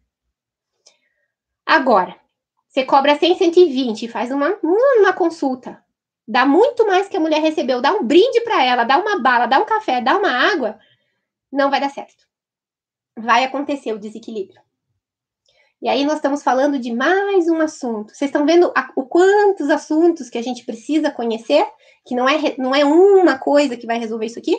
Agora, você cobra 100, 120 e faz uma, uma consulta dá muito mais que a mulher recebeu, dá um brinde para ela, dá uma bala, dá um café, dá uma água, não vai dar certo. Vai acontecer o desequilíbrio. E aí nós estamos falando de mais um assunto. Vocês estão vendo a, o quantos assuntos que a gente precisa conhecer, que não é, não é uma coisa que vai resolver isso aqui?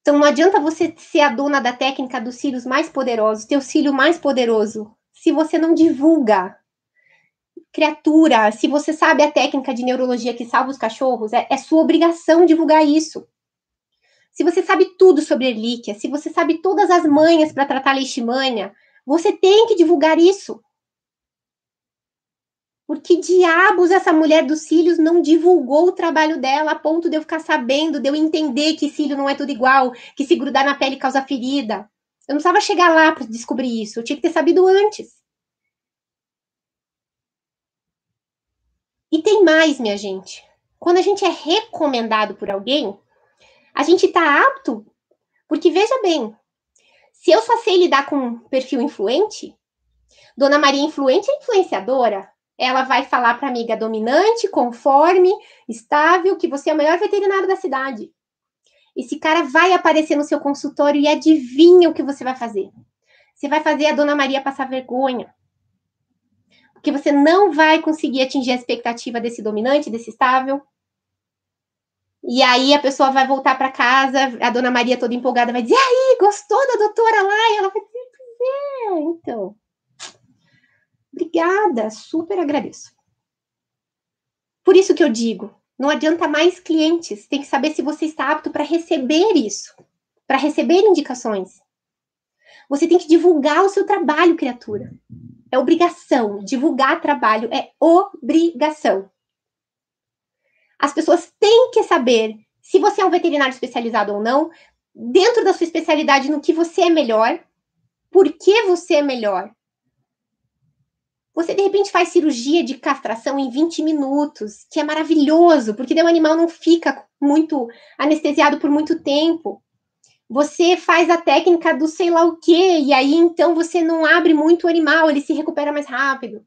Então não adianta você ser a dona da técnica dos cílios mais poderosos, ter o cílio mais poderoso, se você não divulga criatura, se você sabe a técnica de neurologia que salva os cachorros, é, é sua obrigação divulgar isso. Se você sabe tudo sobre relíquia, se você sabe todas as manhas para tratar leishmania, você tem que divulgar isso. Por que diabos essa mulher dos cílios não divulgou o trabalho dela a ponto de eu ficar sabendo, de eu entender que cílio não é tudo igual, que se grudar na pele causa ferida? Eu não precisava chegar lá para descobrir isso, eu tinha que ter sabido antes. E tem mais, minha gente. Quando a gente é recomendado por alguém, a gente está apto, porque veja bem, se eu só sei lidar com um perfil influente, Dona Maria influente é influenciadora. Ela vai falar para amiga dominante, conforme, estável, que você é o melhor veterinário da cidade. Esse cara vai aparecer no seu consultório e adivinha o que você vai fazer. Você vai fazer a Dona Maria passar vergonha porque você não vai conseguir atingir a expectativa desse dominante, desse estável. E aí a pessoa vai voltar para casa, a dona Maria toda empolgada vai dizer: "Aí, gostou da doutora lá?" E ela vai dizer: "Pois é, então". Obrigada, super agradeço. Por isso que eu digo, não adianta mais clientes, tem que saber se você está apto para receber isso, para receber indicações. Você tem que divulgar o seu trabalho, criatura. É obrigação. Divulgar trabalho é obrigação. As pessoas têm que saber se você é um veterinário especializado ou não, dentro da sua especialidade, no que você é melhor, por que você é melhor. Você de repente faz cirurgia de castração em 20 minutos, que é maravilhoso, porque o animal não fica muito anestesiado por muito tempo. Você faz a técnica do sei lá o quê, e aí então você não abre muito o animal, ele se recupera mais rápido.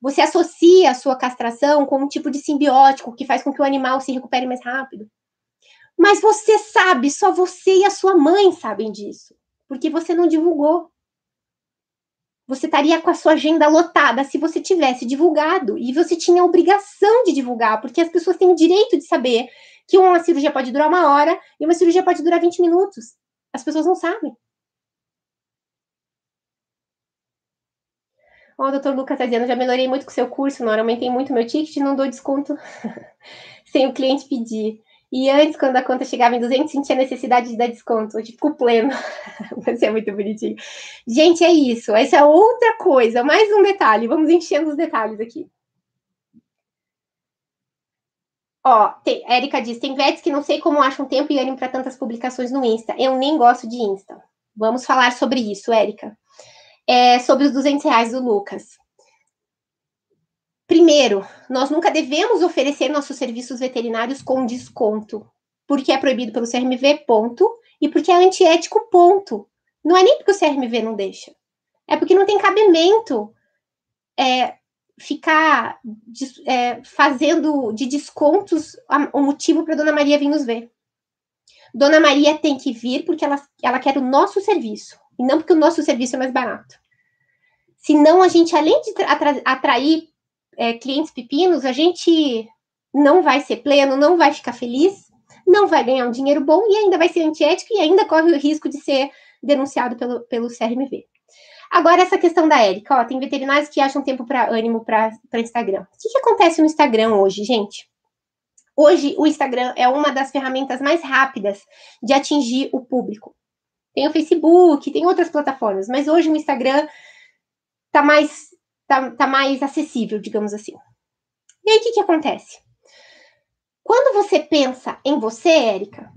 Você associa a sua castração com um tipo de simbiótico que faz com que o animal se recupere mais rápido. Mas você sabe, só você e a sua mãe sabem disso, porque você não divulgou. Você estaria com a sua agenda lotada se você tivesse divulgado. E você tinha a obrigação de divulgar, porque as pessoas têm o direito de saber que uma cirurgia pode durar uma hora e uma cirurgia pode durar 20 minutos. As pessoas não sabem. Ó, o doutor Lucas está dizendo, já melhorei muito com o seu curso, não aumentei muito meu ticket, não dou desconto sem o cliente pedir. E antes, quando a conta chegava em 200, sentia necessidade de dar desconto. Hoje fico pleno. Mas é muito bonitinho. Gente, é isso. Essa é outra coisa. Mais um detalhe. Vamos enchendo os detalhes aqui. Ó, tem, Érica diz: tem vets que não sei como acham tempo e ânimo para tantas publicações no Insta. Eu nem gosto de Insta. Vamos falar sobre isso, Érica. É, sobre os 200 reais do Lucas. Primeiro, nós nunca devemos oferecer nossos serviços veterinários com desconto, porque é proibido pelo CRMV, ponto, e porque é antiético, ponto. Não é nem porque o CRMV não deixa, é porque não tem cabimento é, ficar é, fazendo de descontos o motivo para Dona Maria vir nos ver. Dona Maria tem que vir porque ela, ela quer o nosso serviço, e não porque o nosso serviço é mais barato. Senão, a gente, além de atrair é, clientes pepinos, a gente não vai ser pleno, não vai ficar feliz, não vai ganhar um dinheiro bom e ainda vai ser antiético e ainda corre o risco de ser denunciado pelo, pelo CRMV. Agora, essa questão da Érica, ó, tem veterinários que acham tempo para ânimo para Instagram. O que, que acontece no Instagram hoje, gente? Hoje, o Instagram é uma das ferramentas mais rápidas de atingir o público. Tem o Facebook, tem outras plataformas, mas hoje o Instagram está mais tá, tá mais acessível, digamos assim. E aí, o que, que acontece? Quando você pensa em você, Érica,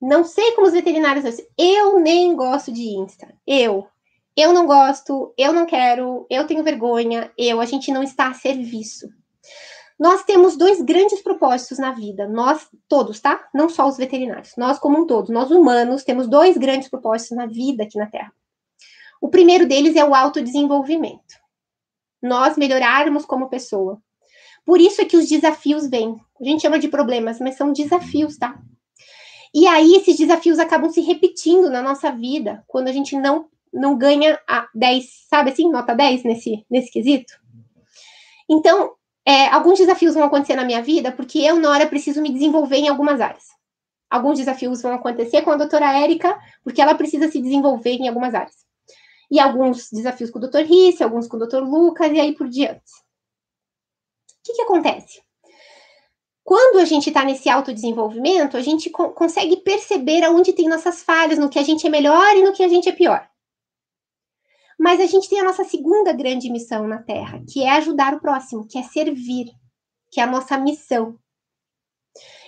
não sei como os veterinários eu nem gosto de Insta. Eu. Eu não gosto, eu não quero, eu tenho vergonha, eu, a gente não está a serviço. Nós temos dois grandes propósitos na vida, nós todos, tá? Não só os veterinários, nós como um todo, nós humanos temos dois grandes propósitos na vida aqui na Terra. O primeiro deles é o autodesenvolvimento nós melhorarmos como pessoa. Por isso é que os desafios vêm. A gente chama de problemas, mas são desafios, tá? E aí esses desafios acabam se repetindo na nossa vida, quando a gente não não ganha a 10, sabe assim, nota 10 nesse, nesse quesito. Então, é, alguns desafios vão acontecer na minha vida porque eu, na hora, preciso me desenvolver em algumas áreas. Alguns desafios vão acontecer com a doutora Érica, porque ela precisa se desenvolver em algumas áreas e alguns desafios com o Dr. Risse, alguns com o Dr. Lucas e aí por diante. O que, que acontece? Quando a gente está nesse autodesenvolvimento, a gente co consegue perceber aonde tem nossas falhas, no que a gente é melhor e no que a gente é pior. Mas a gente tem a nossa segunda grande missão na Terra, que é ajudar o próximo, que é servir, que é a nossa missão.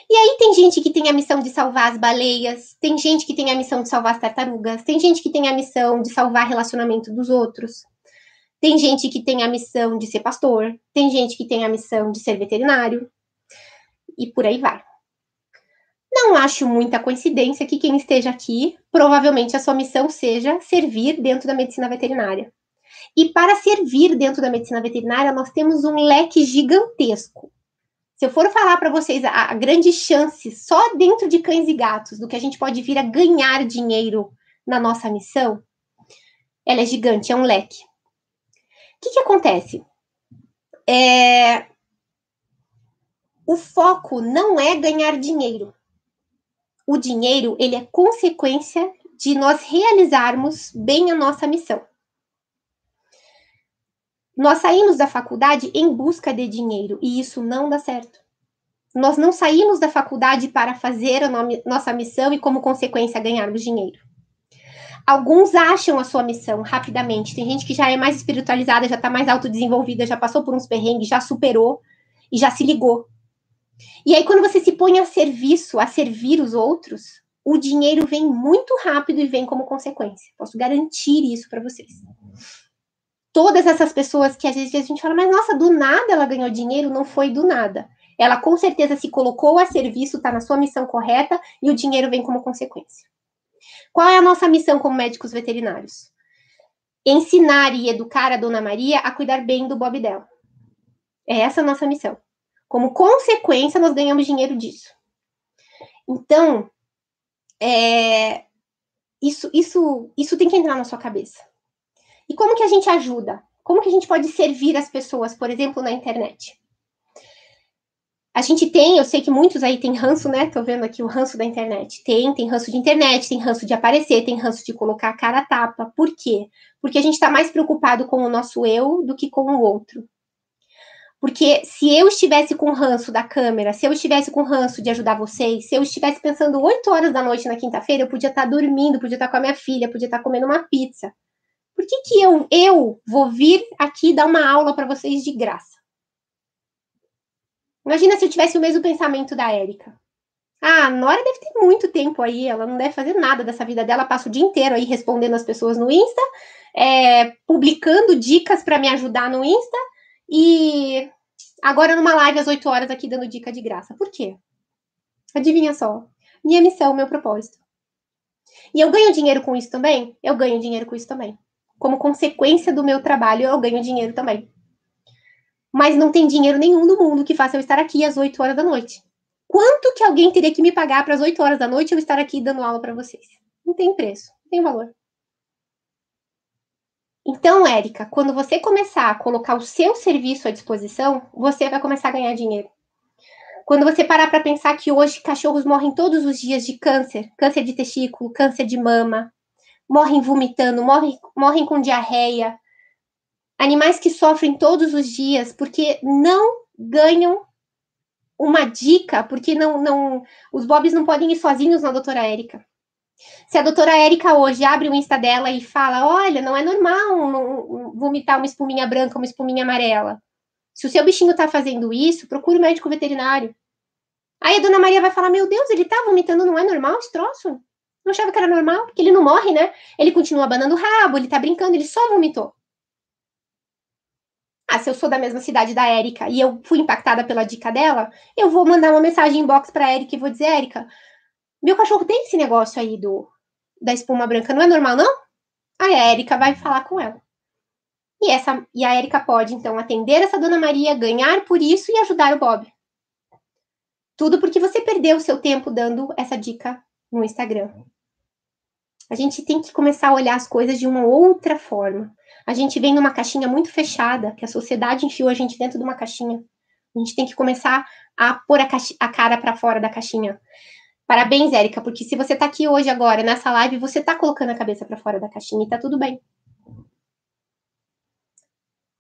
E aí tem gente que tem a missão de salvar as baleias, tem gente que tem a missão de salvar as tartarugas, tem gente que tem a missão de salvar relacionamento dos outros. Tem gente que tem a missão de ser pastor, tem gente que tem a missão de ser veterinário. E por aí vai. Não acho muita coincidência que quem esteja aqui, provavelmente a sua missão seja servir dentro da medicina veterinária. E para servir dentro da medicina veterinária, nós temos um leque gigantesco. Se eu for falar para vocês a, grande chance só dentro de cães e gatos do que a gente pode vir a ganhar dinheiro na nossa missão, ela é gigante, é um leque. O que, que acontece? É... O foco não é ganhar dinheiro. O dinheiro ele é consequência de nós realizarmos bem a nossa missão. nós saímos da faculdade em busca de dinheiro e isso não dá certo. Nós não saímos da faculdade para fazer a nossa missão e, como consequência, ganharmos dinheiro. Alguns acham a sua missão rapidamente. Tem gente que já é mais espiritualizada, já está mais autodesenvolvida, já passou por uns perrengues, já superou e já se ligou. E aí, quando você se põe a serviço, a servir os outros, o dinheiro vem muito rápido e vem como consequência. Posso garantir isso para vocês. Todas essas pessoas que às vezes a gente fala, mas nossa, do nada ela ganhou dinheiro, não foi do nada. Ela com certeza se colocou a serviço, está na sua missão correta e o dinheiro vem como consequência. Qual é a nossa missão como médicos veterinários? Ensinar e educar a Dona Maria a cuidar bem do Bob dela. É essa a nossa missão. Como consequência, nós ganhamos dinheiro disso. Então, é, isso, isso, isso tem que entrar na sua cabeça. E como que a gente ajuda? Como que a gente pode servir as pessoas, por exemplo, na internet? A gente tem, eu sei que muitos aí têm ranço, né? Tô vendo aqui o ranço da internet. Tem, tem ranço de internet, tem ranço de aparecer, tem ranço de colocar a cara a tapa. Por quê? Porque a gente está mais preocupado com o nosso eu do que com o outro. Porque se eu estivesse com ranço da câmera, se eu estivesse com ranço de ajudar vocês, se eu estivesse pensando 8 horas da noite na quinta-feira, eu podia estar dormindo, podia estar com a minha filha, podia estar comendo uma pizza. Por que, que eu, eu vou vir aqui dar uma aula para vocês de graça? Imagina se eu tivesse o mesmo pensamento da Érica. Ah, a Nora deve ter muito tempo aí, ela não deve fazer nada dessa vida dela, passa o dia inteiro aí respondendo as pessoas no Insta, é, publicando dicas para me ajudar no Insta e agora numa live às 8 horas aqui dando dica de graça. Por quê? Adivinha só. Minha missão, meu propósito. E eu ganho dinheiro com isso também? Eu ganho dinheiro com isso também. Como consequência do meu trabalho, eu ganho dinheiro também mas não tem dinheiro nenhum no mundo que faça eu estar aqui às 8 horas da noite. Quanto que alguém teria que me pagar para as 8 horas da noite eu estar aqui dando aula para vocês? Não tem preço, não tem valor. Então, Érica, quando você começar a colocar o seu serviço à disposição, você vai começar a ganhar dinheiro. Quando você parar para pensar que hoje cachorros morrem todos os dias de câncer, câncer de testículo, câncer de mama, morrem vomitando, morrem, morrem com diarreia, Animais que sofrem todos os dias porque não ganham uma dica, porque não, não, os bobs não podem ir sozinhos na doutora Érica. Se a doutora Érica hoje abre o Insta dela e fala: Olha, não é normal vomitar uma espuminha branca, uma espuminha amarela. Se o seu bichinho está fazendo isso, procure um médico veterinário. Aí a dona Maria vai falar: Meu Deus, ele está vomitando, não é normal esse troço? Não achava que era normal, porque ele não morre, né? Ele continua abanando o rabo, ele está brincando, ele só vomitou. Ah, se eu sou da mesma cidade da Érica e eu fui impactada pela dica dela, eu vou mandar uma mensagem inbox pra Érica e vou dizer, Érica, meu cachorro tem esse negócio aí do da espuma branca, não é normal, não? Aí a Érica vai falar com ela. E, essa, e a Érica pode, então, atender essa dona Maria, ganhar por isso e ajudar o Bob. Tudo porque você perdeu o seu tempo dando essa dica no Instagram. A gente tem que começar a olhar as coisas de uma outra forma. A gente vem numa caixinha muito fechada, que a sociedade enfiou a gente dentro de uma caixinha. A gente tem que começar a pôr a, a cara para fora da caixinha. Parabéns, Érica, porque se você tá aqui hoje agora nessa live, você tá colocando a cabeça para fora da caixinha e tá tudo bem.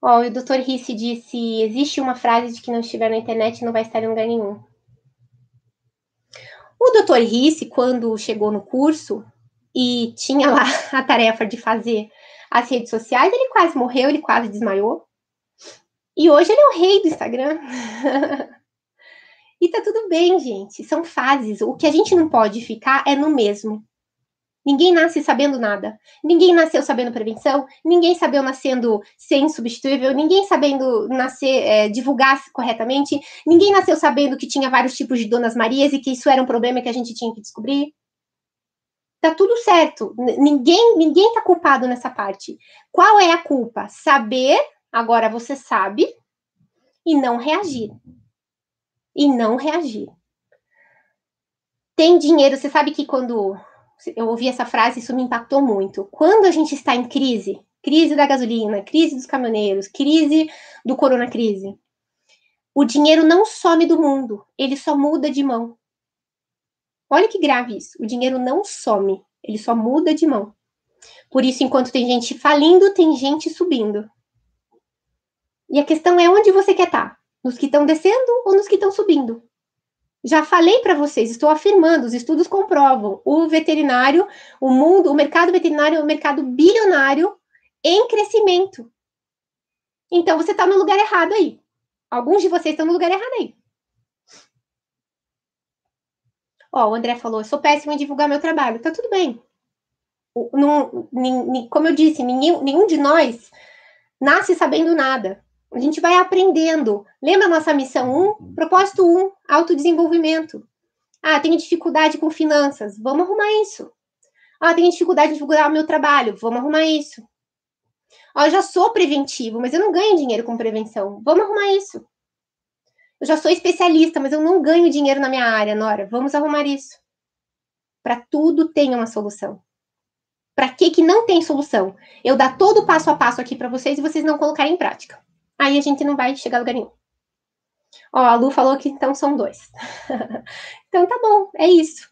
Ó, oh, o Dr. Risse disse: existe uma frase de que não estiver na internet não vai estar em lugar nenhum. O Dr. Risse, quando chegou no curso e tinha lá a tarefa de fazer as redes sociais, ele quase morreu, ele quase desmaiou. E hoje ele é o rei do Instagram. e tá tudo bem, gente. São fases. O que a gente não pode ficar é no mesmo. Ninguém nasce sabendo nada. Ninguém nasceu sabendo prevenção. Ninguém sabeu nascendo sem substituível. Ninguém sabendo nascer, é, divulgar corretamente. Ninguém nasceu sabendo que tinha vários tipos de Donas Marias e que isso era um problema que a gente tinha que descobrir tá tudo certo. Ninguém ninguém tá culpado nessa parte. Qual é a culpa? Saber, agora você sabe, e não reagir. E não reagir. Tem dinheiro, você sabe que quando eu ouvi essa frase, isso me impactou muito. Quando a gente está em crise, crise da gasolina, crise dos caminhoneiros, crise do corona crise, o dinheiro não some do mundo, ele só muda de mão. Olha que grave isso. O dinheiro não some, ele só muda de mão. Por isso, enquanto tem gente falindo, tem gente subindo. E a questão é onde você quer estar? Nos que estão descendo ou nos que estão subindo? Já falei para vocês, estou afirmando, os estudos comprovam, o veterinário, o mundo, o mercado veterinário é um mercado bilionário em crescimento. Então você está no lugar errado aí. Alguns de vocês estão no lugar errado aí. Ó, o André falou, eu sou péssimo em divulgar meu trabalho. Tá tudo bem. Não, como eu disse, nenhum de nós nasce sabendo nada. A gente vai aprendendo. Lembra a nossa missão 1? Propósito 1, autodesenvolvimento. Ah, tenho dificuldade com finanças. Vamos arrumar isso. Ah, tenho dificuldade em divulgar o meu trabalho. Vamos arrumar isso. Ah, eu já sou preventivo, mas eu não ganho dinheiro com prevenção. Vamos arrumar isso. Eu já sou especialista, mas eu não ganho dinheiro na minha área, Nora. Vamos arrumar isso. Para tudo tem uma solução. Para que que não tem solução? Eu dar todo o passo a passo aqui para vocês e vocês não colocarem em prática aí a gente não vai chegar a lugar nenhum. Ó, a Lu falou que então são dois. então tá bom, é isso.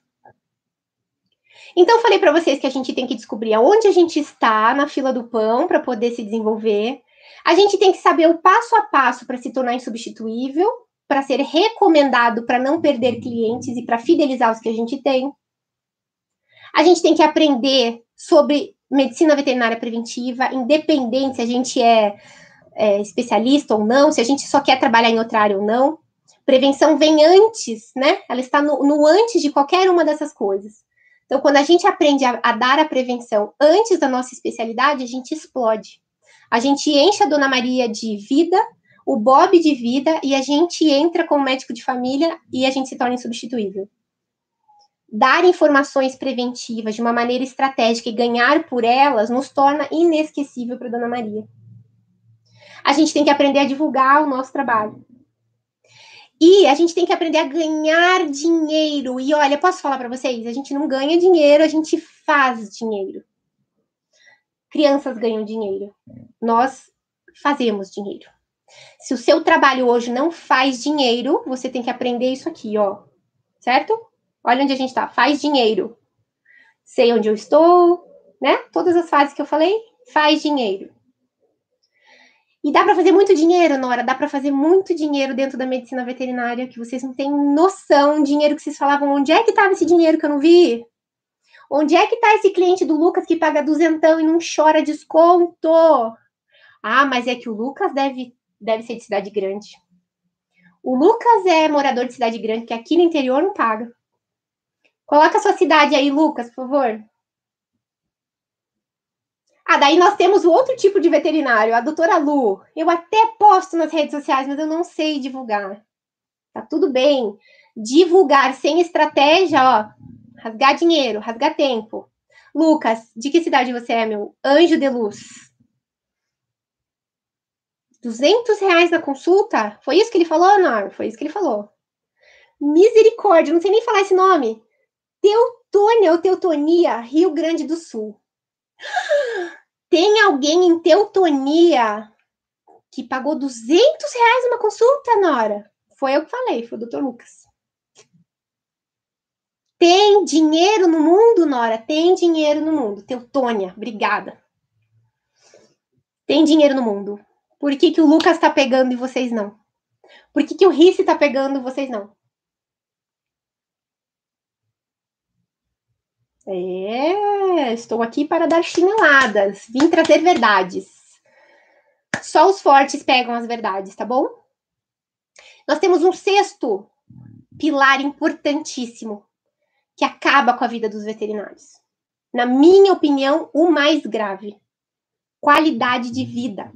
Então eu falei para vocês que a gente tem que descobrir aonde a gente está na fila do pão para poder se desenvolver. A gente tem que saber o passo a passo para se tornar insubstituível, para ser recomendado para não perder clientes e para fidelizar os que a gente tem. A gente tem que aprender sobre medicina veterinária preventiva, independente se a gente é é, especialista ou não, se a gente só quer trabalhar em outra área ou não. Prevenção vem antes, né? Ela está no, no antes de qualquer uma dessas coisas. Então, quando a gente aprende a, a, dar a prevenção antes da nossa especialidade, a gente explode. A gente enche a Dona Maria de vida, o Bob de vida, e a gente entra como médico de família e a gente se torna insubstituível. Dar informações preventivas de uma maneira estratégica e ganhar por elas nos torna inesquecível para Dona Maria a gente tem que aprender a divulgar o nosso trabalho. E a gente tem que aprender a ganhar dinheiro. E olha, posso falar para vocês? A gente não ganha dinheiro, a gente faz dinheiro. Crianças ganham dinheiro. Nós fazemos dinheiro. Se o seu trabalho hoje não faz dinheiro, você tem que aprender isso aqui, ó. Certo? Olha onde a gente tá. Faz dinheiro. Sei onde eu estou, né? Todas as fases que eu falei, faz dinheiro. E dá para fazer muito dinheiro, Nora, dá para fazer muito dinheiro dentro da medicina veterinária, que vocês não têm noção, dinheiro que vocês falavam, onde é que estava esse dinheiro que eu não vi? Onde é que está esse cliente do Lucas que paga duzentão e não chora desconto? Ah, mas é que o Lucas deve, deve ser de cidade grande. O Lucas é morador de cidade grande, que aqui no interior não paga. Coloca a sua cidade aí, Lucas, por favor. Ah, daí nós temos o outro tipo de veterinário, a doutora Lu. Eu até posto nas redes sociais, mas eu não sei divulgar. Tá tudo bem. Divulgar sem estratégia, ó. Rasgar dinheiro, rasgar tempo. Lucas, de que cidade você é, meu? Anjo de luz. 200 reais na consulta? Foi isso que ele falou, Nor? Foi isso que ele falou. Misericórdia, não sei nem falar esse nome. Teutônia ou Teutonia, Rio Grande do Sul. Tem alguém em Teutonia que pagou 200 reais uma consulta, Nora? Foi eu que falei, foi o doutor Lucas. Tem dinheiro no mundo, Nora? Tem dinheiro no mundo. Teutônia, obrigada. Tem dinheiro no mundo. Por que, que o Lucas tá pegando e vocês não? Por que, que o Risse tá pegando e vocês não? É, estou aqui para dar chineladas. Vim trazer verdades. Só os fortes pegam as verdades, tá bom? Nós temos um sexto pilar importantíssimo que acaba com a vida dos veterinários. Na minha opinião, o mais grave: qualidade de vida.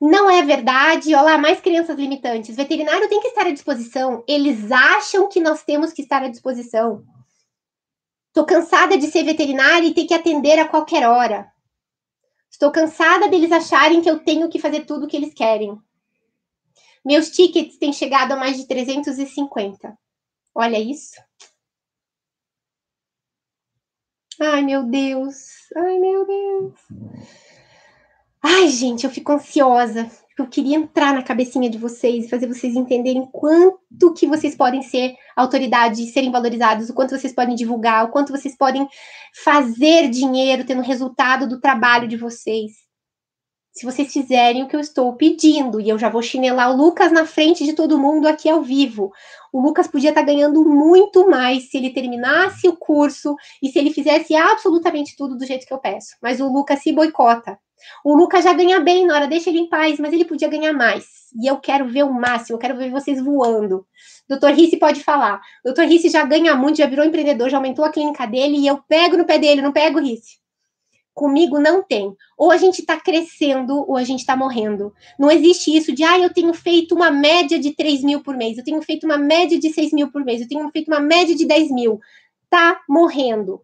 Não é verdade, olha lá, mais crianças limitantes. Veterinário tem que estar à disposição. Eles acham que nós temos que estar à disposição. Estou cansada de ser veterinária e ter que atender a qualquer hora. Estou cansada deles acharem que eu tenho que fazer tudo o que eles querem. Meus tickets têm chegado a mais de 350. Olha isso. Ai, meu Deus. Ai, meu Deus. Ai, gente, eu fico ansiosa eu queria entrar na cabecinha de vocês e fazer vocês entenderem quanto que vocês podem ser autoridade, serem valorizados, o quanto vocês podem divulgar, o quanto vocês podem fazer dinheiro tendo resultado do trabalho de vocês. se vocês fizerem o que eu estou pedindo. E eu já vou chinelar o Lucas na frente de todo mundo aqui ao vivo. O Lucas podia estar ganhando muito mais se ele terminasse o curso e se ele fizesse absolutamente tudo do jeito que eu peço. Mas o Lucas se boicota. O Lucas já ganha bem na hora, deixa ele em paz, mas ele podia ganhar mais. E eu quero ver o máximo, eu quero ver vocês voando. Doutor Risse pode falar. Doutor Risse já ganha muito, já virou empreendedor, já aumentou a clínica dele e eu pego no pé dele, não pego Risse. Comigo não tem. Ou a gente está crescendo ou a gente está morrendo. Não existe isso de, ah, eu tenho feito uma média de 3 mil por mês, eu tenho feito uma média de 6 mil por mês, eu tenho feito uma média de 10 mil. Tá morrendo.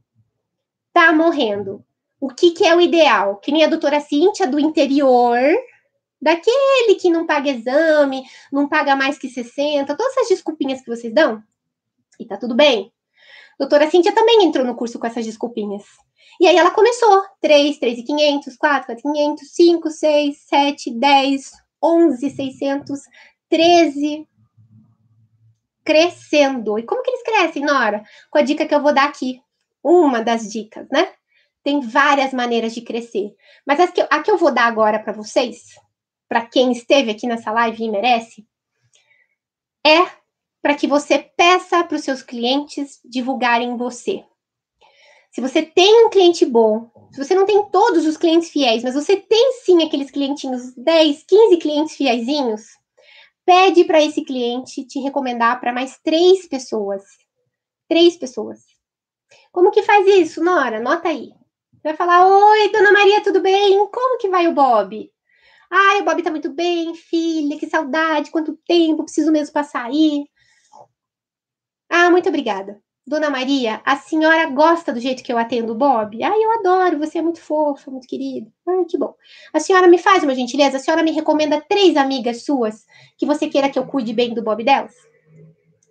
Tá morrendo. O que, que é o ideal? Que nem a doutora Cíntia do interior, daquele que não paga exame, não paga mais que 60, todas essas desculpinhas que vocês dão. E tá tudo bem. Doutora Cíntia também entrou no curso com essas desculpinhas. E aí ela começou: 3, 3,500, 4, 4,500, 5, 6, 7, 10, 11, 600, 13. Crescendo. E como que eles crescem, Nora? Com a dica que eu vou dar aqui. Uma das dicas, né? Tem várias maneiras de crescer. Mas a que eu, a que eu vou dar agora para vocês, para quem esteve aqui nessa live e merece, é para que você peça para os seus clientes divulgarem você. Se você tem um cliente bom, se você não tem todos os clientes fiéis, mas você tem sim aqueles clientinhos, 10, 15 clientes fiéisinhos, pede para esse cliente te recomendar para mais três pessoas. Três pessoas. Como que faz isso, Nora? Nota aí. Vai falar: Oi, dona Maria, tudo bem? Como que vai o Bob? Ai, o Bob tá muito bem, filha, que saudade, quanto tempo, preciso mesmo passar aí. Ah, muito obrigada. Dona Maria, a senhora gosta do jeito que eu atendo o Bob? Ah, eu adoro, você é muito fofa, muito querida. Ah, que bom. A senhora me faz uma gentileza? A senhora me recomenda três amigas suas que você queira que eu cuide bem do Bob delas?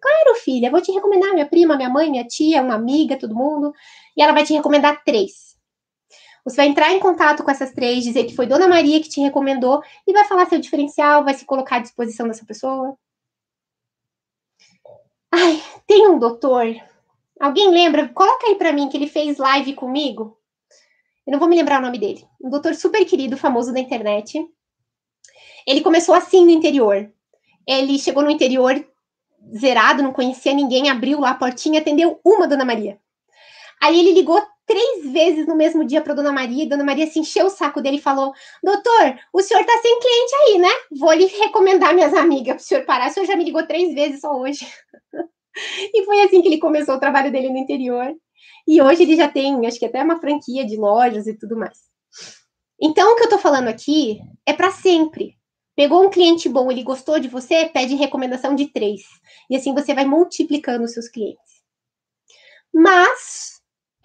Claro, filha, vou te recomendar minha prima, minha mãe, minha tia, uma amiga, todo mundo. E ela vai te recomendar três. Você vai entrar em contato com essas três, dizer que foi Dona Maria que te recomendou e vai falar seu diferencial, vai se colocar à disposição dessa pessoa. Ai, tem um doutor Alguém lembra? Coloca aí para mim que ele fez live comigo. Eu não vou me lembrar o nome dele. Um doutor super querido, famoso da internet. Ele começou assim no interior. Ele chegou no interior zerado, não conhecia ninguém, abriu lá a portinha, atendeu uma Dona Maria. Aí ele ligou três vezes no mesmo dia para Dona Maria, e Dona Maria se encheu o saco dele e falou: Doutor, o senhor tá sem cliente aí, né? Vou lhe recomendar minhas amigas para o senhor parar. O senhor já me ligou três vezes só hoje. E foi assim que ele começou o trabalho dele no interior. E hoje ele já tem, acho que até uma franquia de lojas e tudo mais. Então, o que eu tô falando aqui é para sempre. Pegou um cliente bom, ele gostou de você, pede recomendação de três. E assim você vai multiplicando os seus clientes. Mas,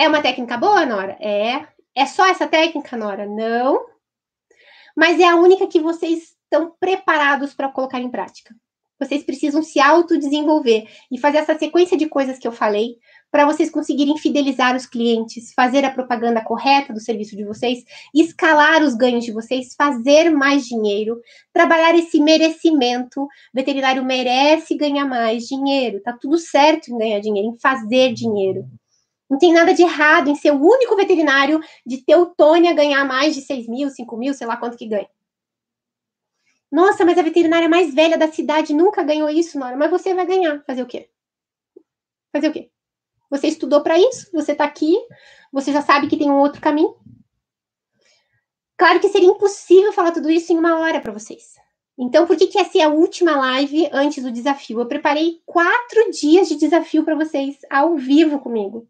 é uma técnica boa, Nora? É. É só essa técnica, Nora? Não. Mas é a única que vocês estão preparados para colocar em prática. Vocês precisam se autodesenvolver e fazer essa sequência de coisas que eu falei para vocês conseguirem fidelizar os clientes, fazer a propaganda correta do serviço de vocês, escalar os ganhos de vocês, fazer mais dinheiro, trabalhar esse merecimento. Veterinário merece ganhar mais dinheiro, tá tudo certo em ganhar dinheiro, em fazer dinheiro. Não tem nada de errado em ser o único veterinário de Teutônia ganhar mais de 6 mil, 5 mil, sei lá quanto que ganha. Nossa, mas a veterinária mais velha da cidade nunca ganhou isso, Nora. Mas você vai ganhar. Fazer o quê? Fazer o quê? Você estudou para isso, você está aqui, você já sabe que tem um outro caminho. Claro que seria impossível falar tudo isso em uma hora para vocês. Então, por que, que essa é a última live antes do desafio? Eu preparei quatro dias de desafio para vocês ao vivo comigo.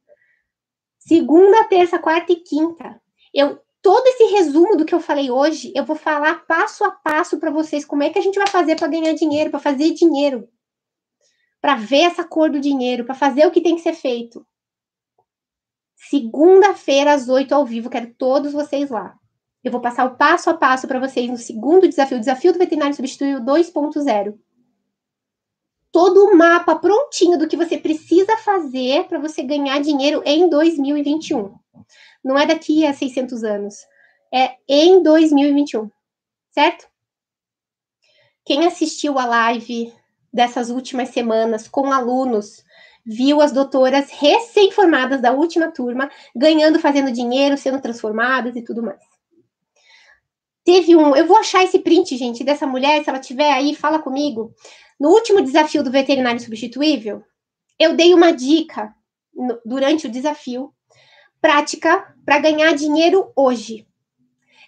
Segunda, terça, quarta e quinta. Eu todo esse resumo do que eu falei hoje, eu vou falar passo a passo para vocês como é que a gente vai fazer para ganhar dinheiro, para fazer dinheiro, para ver essa cor do dinheiro, para fazer o que tem que ser feito. Segunda-feira às 8 ao vivo, quero todos vocês lá. Eu vou passar o passo a passo para vocês no segundo desafio, o desafio do veterinário substituído 2.0. Todo o mapa prontinho do que você precisa fazer para você ganhar dinheiro em 2021 não é daqui a 600 anos, é em 2021, certo? Quem assistiu a live dessas últimas semanas com alunos viu as doutoras recém-formadas da última turma ganhando, fazendo dinheiro, sendo transformadas e tudo mais. Teve um. Eu vou achar esse print, gente, dessa mulher. Se ela tiver aí, fala comigo. No último desafio do veterinário substituível, eu dei uma dica no, durante o desafio prática para ganhar dinheiro hoje.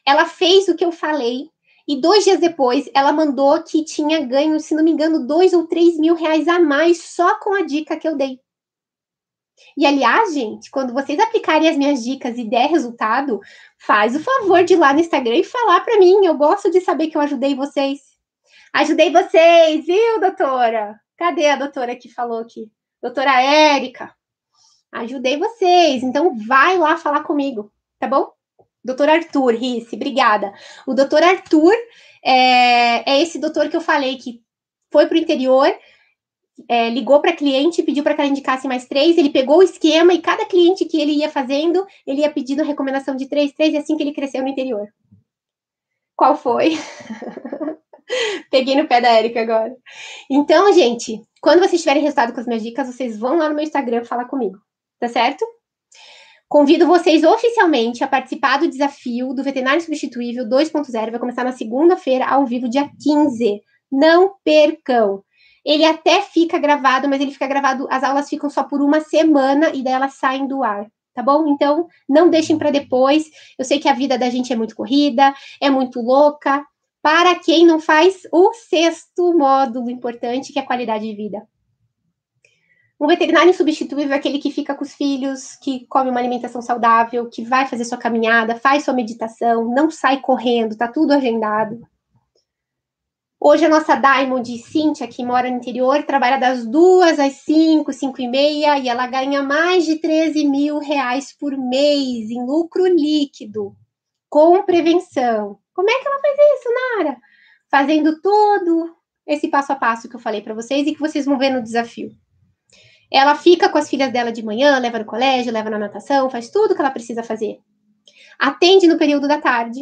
Ela fez o que eu falei e dois dias depois ela mandou que tinha ganho, se não me engano, dois ou três mil reais a mais só com a dica que eu dei. E aliás, gente, quando vocês aplicarem as minhas dicas e der resultado, faz o favor de ir lá no Instagram e falar para mim. Eu gosto de saber que eu ajudei vocês. Ajudei vocês, viu, doutora? Cadê a doutora que falou aqui? Doutora Érica. Ajudei vocês. Então vai lá falar comigo, tá bom? Doutor Arthur Risse, obrigada. O doutor Arthur é, é esse doutor que eu falei que foi para o interior é, ligou para cliente, pediu para que ela indicasse mais três, ele pegou o esquema e cada cliente que ele ia fazendo, ele ia pedindo recomendação de três, três, e assim que ele cresceu no interior. Qual foi? Peguei no pé da Erika agora. Então, gente, quando vocês tiverem resultado com as minhas dicas, vocês vão lá no meu Instagram falar comigo, tá certo? Convido vocês oficialmente a participar do desafio do Veterinário Substituível 2.0. Vai começar na segunda-feira, ao vivo, dia 15. Não percam! Ele até fica gravado, mas ele fica gravado, as aulas ficam só por uma semana e daí elas saem do ar, tá bom? Então, não deixem para depois. Eu sei que a vida da gente é muito corrida, é muito louca. Para quem não faz o sexto módulo importante, que é a qualidade de vida. Um veterinário substituível é aquele que fica com os filhos, que come uma alimentação saudável, que vai fazer sua caminhada, faz sua meditação, não sai correndo, tá tudo agendado. Hoje a nossa Diamond Cíntia, que mora no interior, trabalha das duas às cinco, cinco e meia, e ela ganha mais de 13 mil reais por mês em lucro líquido, com prevenção. Como é que ela faz isso, Nara? Fazendo todo esse passo a passo que eu falei para vocês e que vocês vão ver no desafio. Ela fica com as filhas dela de manhã, leva no colégio, leva na natação, faz tudo que ela precisa fazer. Atende no período da tarde,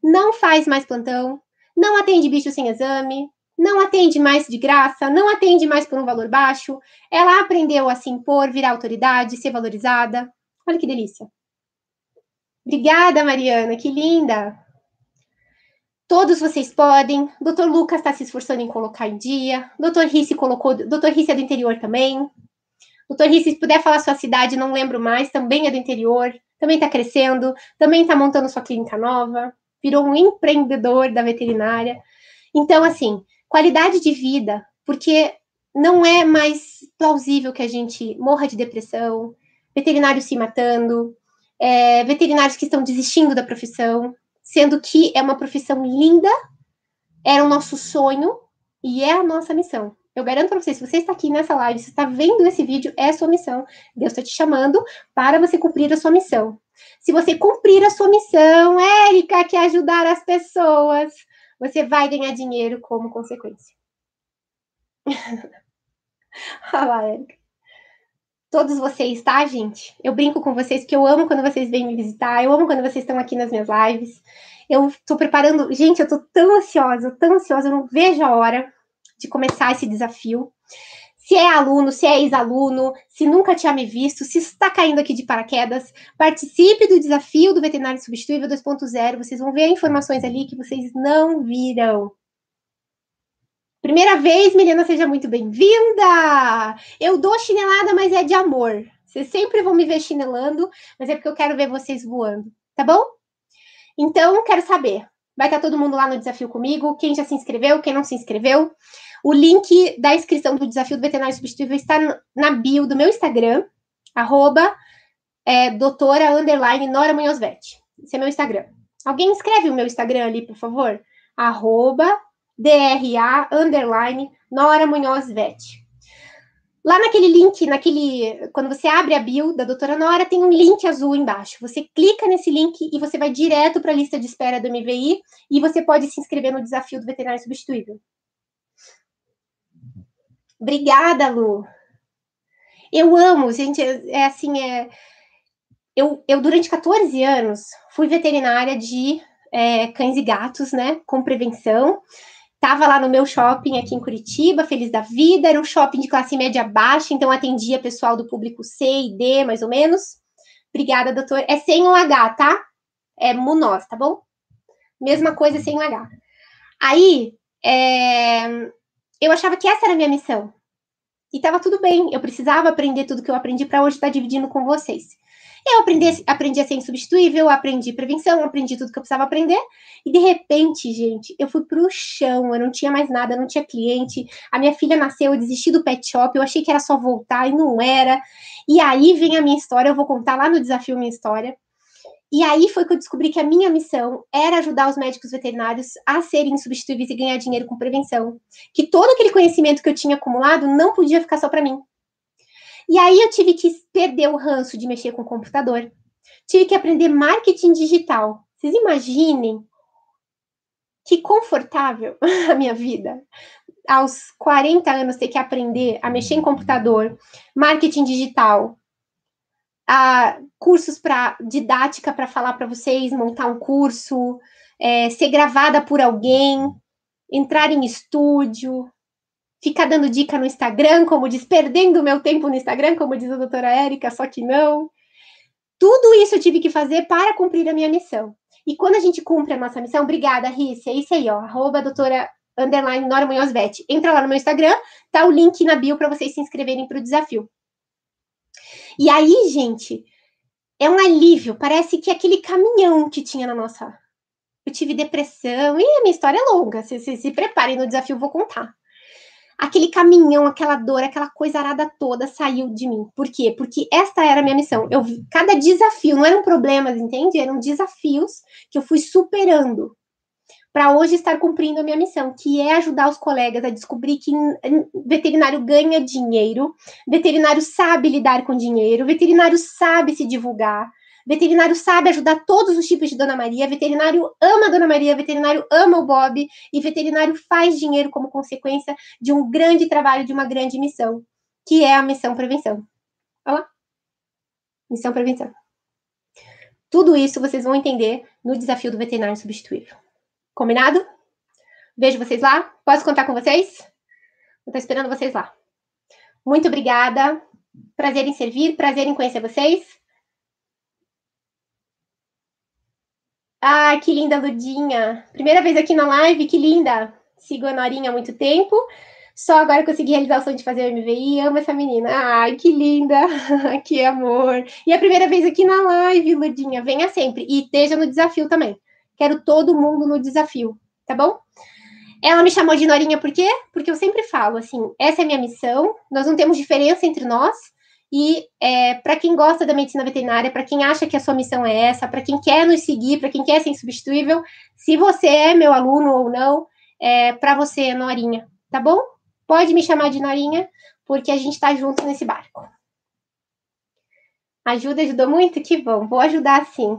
não faz mais plantão, não atende bicho sem exame, não atende mais de graça, não atende mais por um valor baixo. Ela aprendeu a se impor, virar autoridade, ser valorizada. Olha que delícia. Obrigada, Mariana, que linda. Todos vocês podem. Dr. Lucas está se esforçando em colocar em dia. Dr. Risse colocou. Dr. Risse é do interior também. Dr. Risse, se puder falar sua cidade, não lembro mais, também é do interior. Também está crescendo. Também está montando sua clínica nova virou um empreendedor da veterinária. Então, assim, qualidade de vida, porque não é mais plausível que a gente morra de depressão, veterinários se matando, é, veterinários que estão desistindo da profissão, sendo que é uma profissão linda, era o nosso sonho e é a nossa missão. Eu garanto para vocês, se você está aqui nessa live, se está vendo esse vídeo, é sua missão. Deus está te chamando para você cumprir a sua missão. Se você cumprir a sua missão, Érica, que é ajudar as pessoas, você vai ganhar dinheiro como consequência. Lá, Érica. Todos vocês, tá, gente? Eu brinco com vocês que eu amo quando vocês vêm me visitar, eu amo quando vocês estão aqui nas minhas lives. Eu tô preparando. Gente, eu tô tão ansiosa, tão ansiosa, eu não vejo a hora de começar esse desafio. Se é aluno, se é ex-aluno, se nunca tinha me visto, se está caindo aqui de paraquedas, participe do desafio do Veterinário Substituível 2.0. Vocês vão ver informações ali que vocês não viram. Primeira vez, Milena, seja muito bem-vinda! Eu dou chinelada, mas é de amor. Vocês sempre vão me ver chinelando, mas é porque eu quero ver vocês voando, tá bom? Então, quero saber. Vai estar todo mundo lá no desafio comigo? Quem já se inscreveu, quem não se inscreveu? O link da inscrição do desafio do veterinário substituível está na bio do meu Instagram, arroba é, doutora Nora Munhoz Esse é meu Instagram. Alguém escreve o meu Instagram ali, por favor? Arroba DRA underline Nora Munhoz Lá naquele link, naquele. Quando você abre a bio da doutora Nora, tem um link azul embaixo. Você clica nesse link e você vai direto para a lista de espera do MVI e você pode se inscrever no desafio do veterinário substituível. Obrigada, Lu. Eu amo, gente, é, é assim, é... Eu, eu, durante 14 anos, fui veterinária de é, cães e gatos, né, com prevenção. Tava lá no meu shopping aqui em Curitiba, feliz da vida. Era um shopping de classe média baixa, então atendia pessoal do público C e D, mais ou menos. Obrigada, doutor. É sem um H, tá? É Munoz, tá bom? Mesma coisa sem o H. Aí, é, eu achava que essa era a minha missão. E tava tudo bem, eu precisava aprender tudo que eu aprendi para hoje estar tá dividindo com vocês. Eu aprendi, aprendi a ser insubstituível, aprendi prevenção, aprendi tudo que eu precisava aprender. E de repente, gente, eu fui pro chão, eu não tinha mais nada, não tinha cliente. A minha filha nasceu, eu desisti do pet shop, eu achei que era só voltar e não era. E aí vem a minha história, eu vou contar lá no desafio minha história. E aí foi que eu descobri que a minha missão era ajudar os médicos veterinários a serem insubstituíveis e ganhar dinheiro com prevenção. Que todo aquele conhecimento que eu tinha acumulado não podia ficar só para mim. E aí eu tive que perder o ranço de mexer com o computador. Tive que aprender marketing digital. Vocês imaginem que confortável a minha vida. Aos 40 anos ter que aprender a mexer em computador, marketing digital, cursos para didática para falar para vocês, montar um curso, é, ser gravada por alguém, entrar em estúdio, ficar dando dica no Instagram, como diz, perdendo meu tempo no Instagram, como diz a doutora Érica, só que não. Tudo isso eu tive que fazer para cumprir a minha missão. E quando a gente cumpre a nossa missão, obrigada, Rice, é isso aí, ó, arroba doutora underline Nora Munhoz. Entra lá no meu Instagram, tá o link na bio para vocês se inscreverem para o desafio. E aí, gente, é um alívio, parece que é aquele caminhão que tinha na nossa. Eu tive depressão, e a minha história é longa, se, se, se preparem no desafio, vou contar aquele caminhão, aquela dor, aquela coisa arada toda saiu de mim. Por quê? Porque esta era a minha missão. Eu cada desafio, não eram problemas, entende? Eram desafios que eu fui superando para hoje estar cumprindo a minha missão, que é ajudar os colegas a descobrir que veterinário ganha dinheiro, veterinário sabe lidar com dinheiro, veterinário sabe se divulgar, Veterinário sabe ajudar todos os tipos de Dona Maria. Veterinário ama a Dona Maria. Veterinário ama o Bob. E veterinário faz dinheiro como consequência de um grande trabalho, de uma grande missão, que é a missão prevenção. Olha lá. Missão prevenção. Tudo isso vocês vão entender no desafio do veterinário substituível. Combinado? Vejo vocês lá. Posso contar com vocês? Estou esperando vocês lá. Muito obrigada. Prazer em servir, prazer em conhecer vocês. Ah, que linda, Ludinha. Primeira vez aqui na live, que linda. Sigo a Norinha há muito tempo. Só agora consegui realizar o sonho de fazer o MVI. Amo essa menina. Ai, que linda. que amor. E a primeira vez aqui na live, Ludinha. Venha sempre. E esteja no desafio também. Quero todo mundo no desafio, tá bom? Ela me chamou de Norinha por quê? Porque eu sempre falo assim: essa é a minha missão. Nós não temos diferença entre nós. E é, para quem gosta da medicina veterinária, para quem acha que a sua missão é essa, para quem quer nos seguir, para quem quer ser insubstituível, se você é meu aluno ou não, é para você, Norinha, tá bom? Pode me chamar de Norinha, porque a gente está junto nesse barco. Ajuda, ajudou muito? Que bom, vou ajudar sim.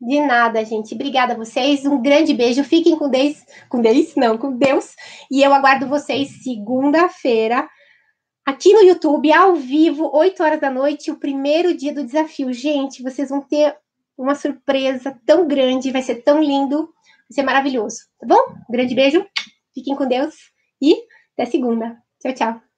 De nada, gente. Obrigada a vocês. Um grande beijo. Fiquem com Deus. Com Deus? Não, com Deus. E eu aguardo vocês segunda-feira aqui no YouTube, ao vivo, 8 horas da noite, o primeiro dia do desafio. Gente, vocês vão ter uma surpresa tão grande, vai ser tão lindo, vai ser maravilhoso, tá bom? Um grande beijo, fiquem com Deus e até segunda. Tchau, tchau.